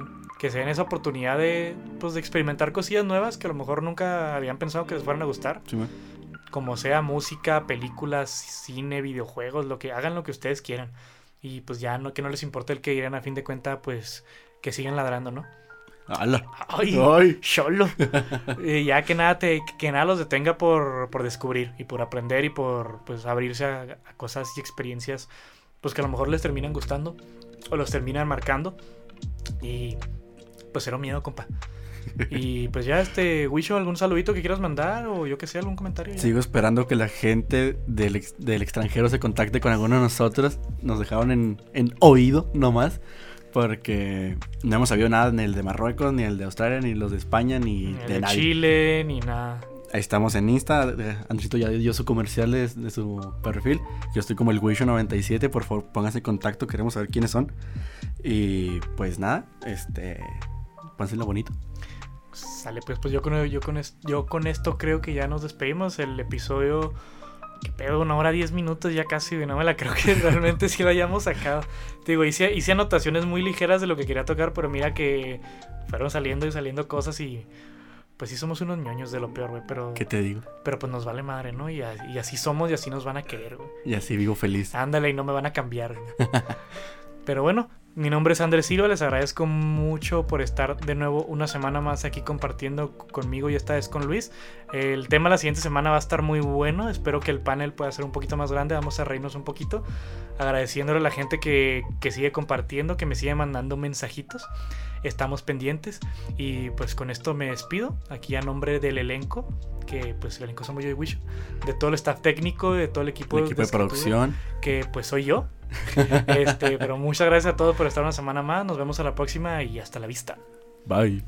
que se den esa oportunidad de, pues, de experimentar cosillas nuevas que a lo mejor nunca habían pensado que les fueran a gustar. Sí. Como sea música, películas, cine, videojuegos, lo que hagan lo que ustedes quieran. Y pues ya no que no les importe el que dirán a fin de cuenta, pues que sigan ladrando, ¿no? ¡Hala! ¡Ay! ¡Ay! Cholo. Eh, ya que nada te, que nada los detenga por, por descubrir y por aprender y por pues abrirse a, a cosas y experiencias pues que a lo mejor les terminan gustando o los terminan marcando. Y pues cero miedo, compa. Y pues ya este, Wisho, algún saludito que quieras mandar o yo que sé, algún comentario. ya? Sigo esperando que la gente del, ex- del extranjero se contacte con alguno de nosotros. Nos dejaron en, en oído nomás. Porque no hemos sabido nada ni el de Marruecos, ni el de Australia, ni los de España, ni, Ni el de de nadie. Chile, ni nada. Ahí estamos en Insta. Andrito ya dio su comercial de, su perfil. Yo estoy como el Wisho97. Por favor, pónganse en contacto. Queremos saber quiénes son. Y pues nada, este. Pónganse bonito. Sale, pues, pues yo con, yo, con yo con esto creo que ya nos despedimos. El episodio que pedo, una hora diez minutos ya casi, no me la creo que realmente sí lo hayamos sacado. Te digo, hice, hice anotaciones muy ligeras de lo que quería tocar, pero mira que fueron saliendo y saliendo cosas y pues sí somos unos ñoños de lo peor, güey, pero... ¿Qué te digo? Pero pues nos vale madre, ¿no? Y, y así somos y así nos van a querer, güey. Y así vivo feliz. Ándale y no me van a cambiar. pero bueno, mi nombre es Andrés Silva, les agradezco mucho por estar de nuevo una semana más aquí compartiendo conmigo y esta vez con Luis. El tema la siguiente semana va a estar muy bueno, espero que el panel pueda ser un poquito más grande, vamos a reírnos un poquito, agradeciéndole a la gente que, que sigue compartiendo, que me sigue mandando mensajitos, estamos pendientes y pues con esto me despido, aquí a nombre del elenco, que pues el elenco somos yo y Wisho, de todo el staff técnico, de todo el equipo, el equipo de, de producción, que pues soy yo. este, pero muchas gracias a todos por estar una semana más. Nos vemos a la próxima y hasta la vista. Bye.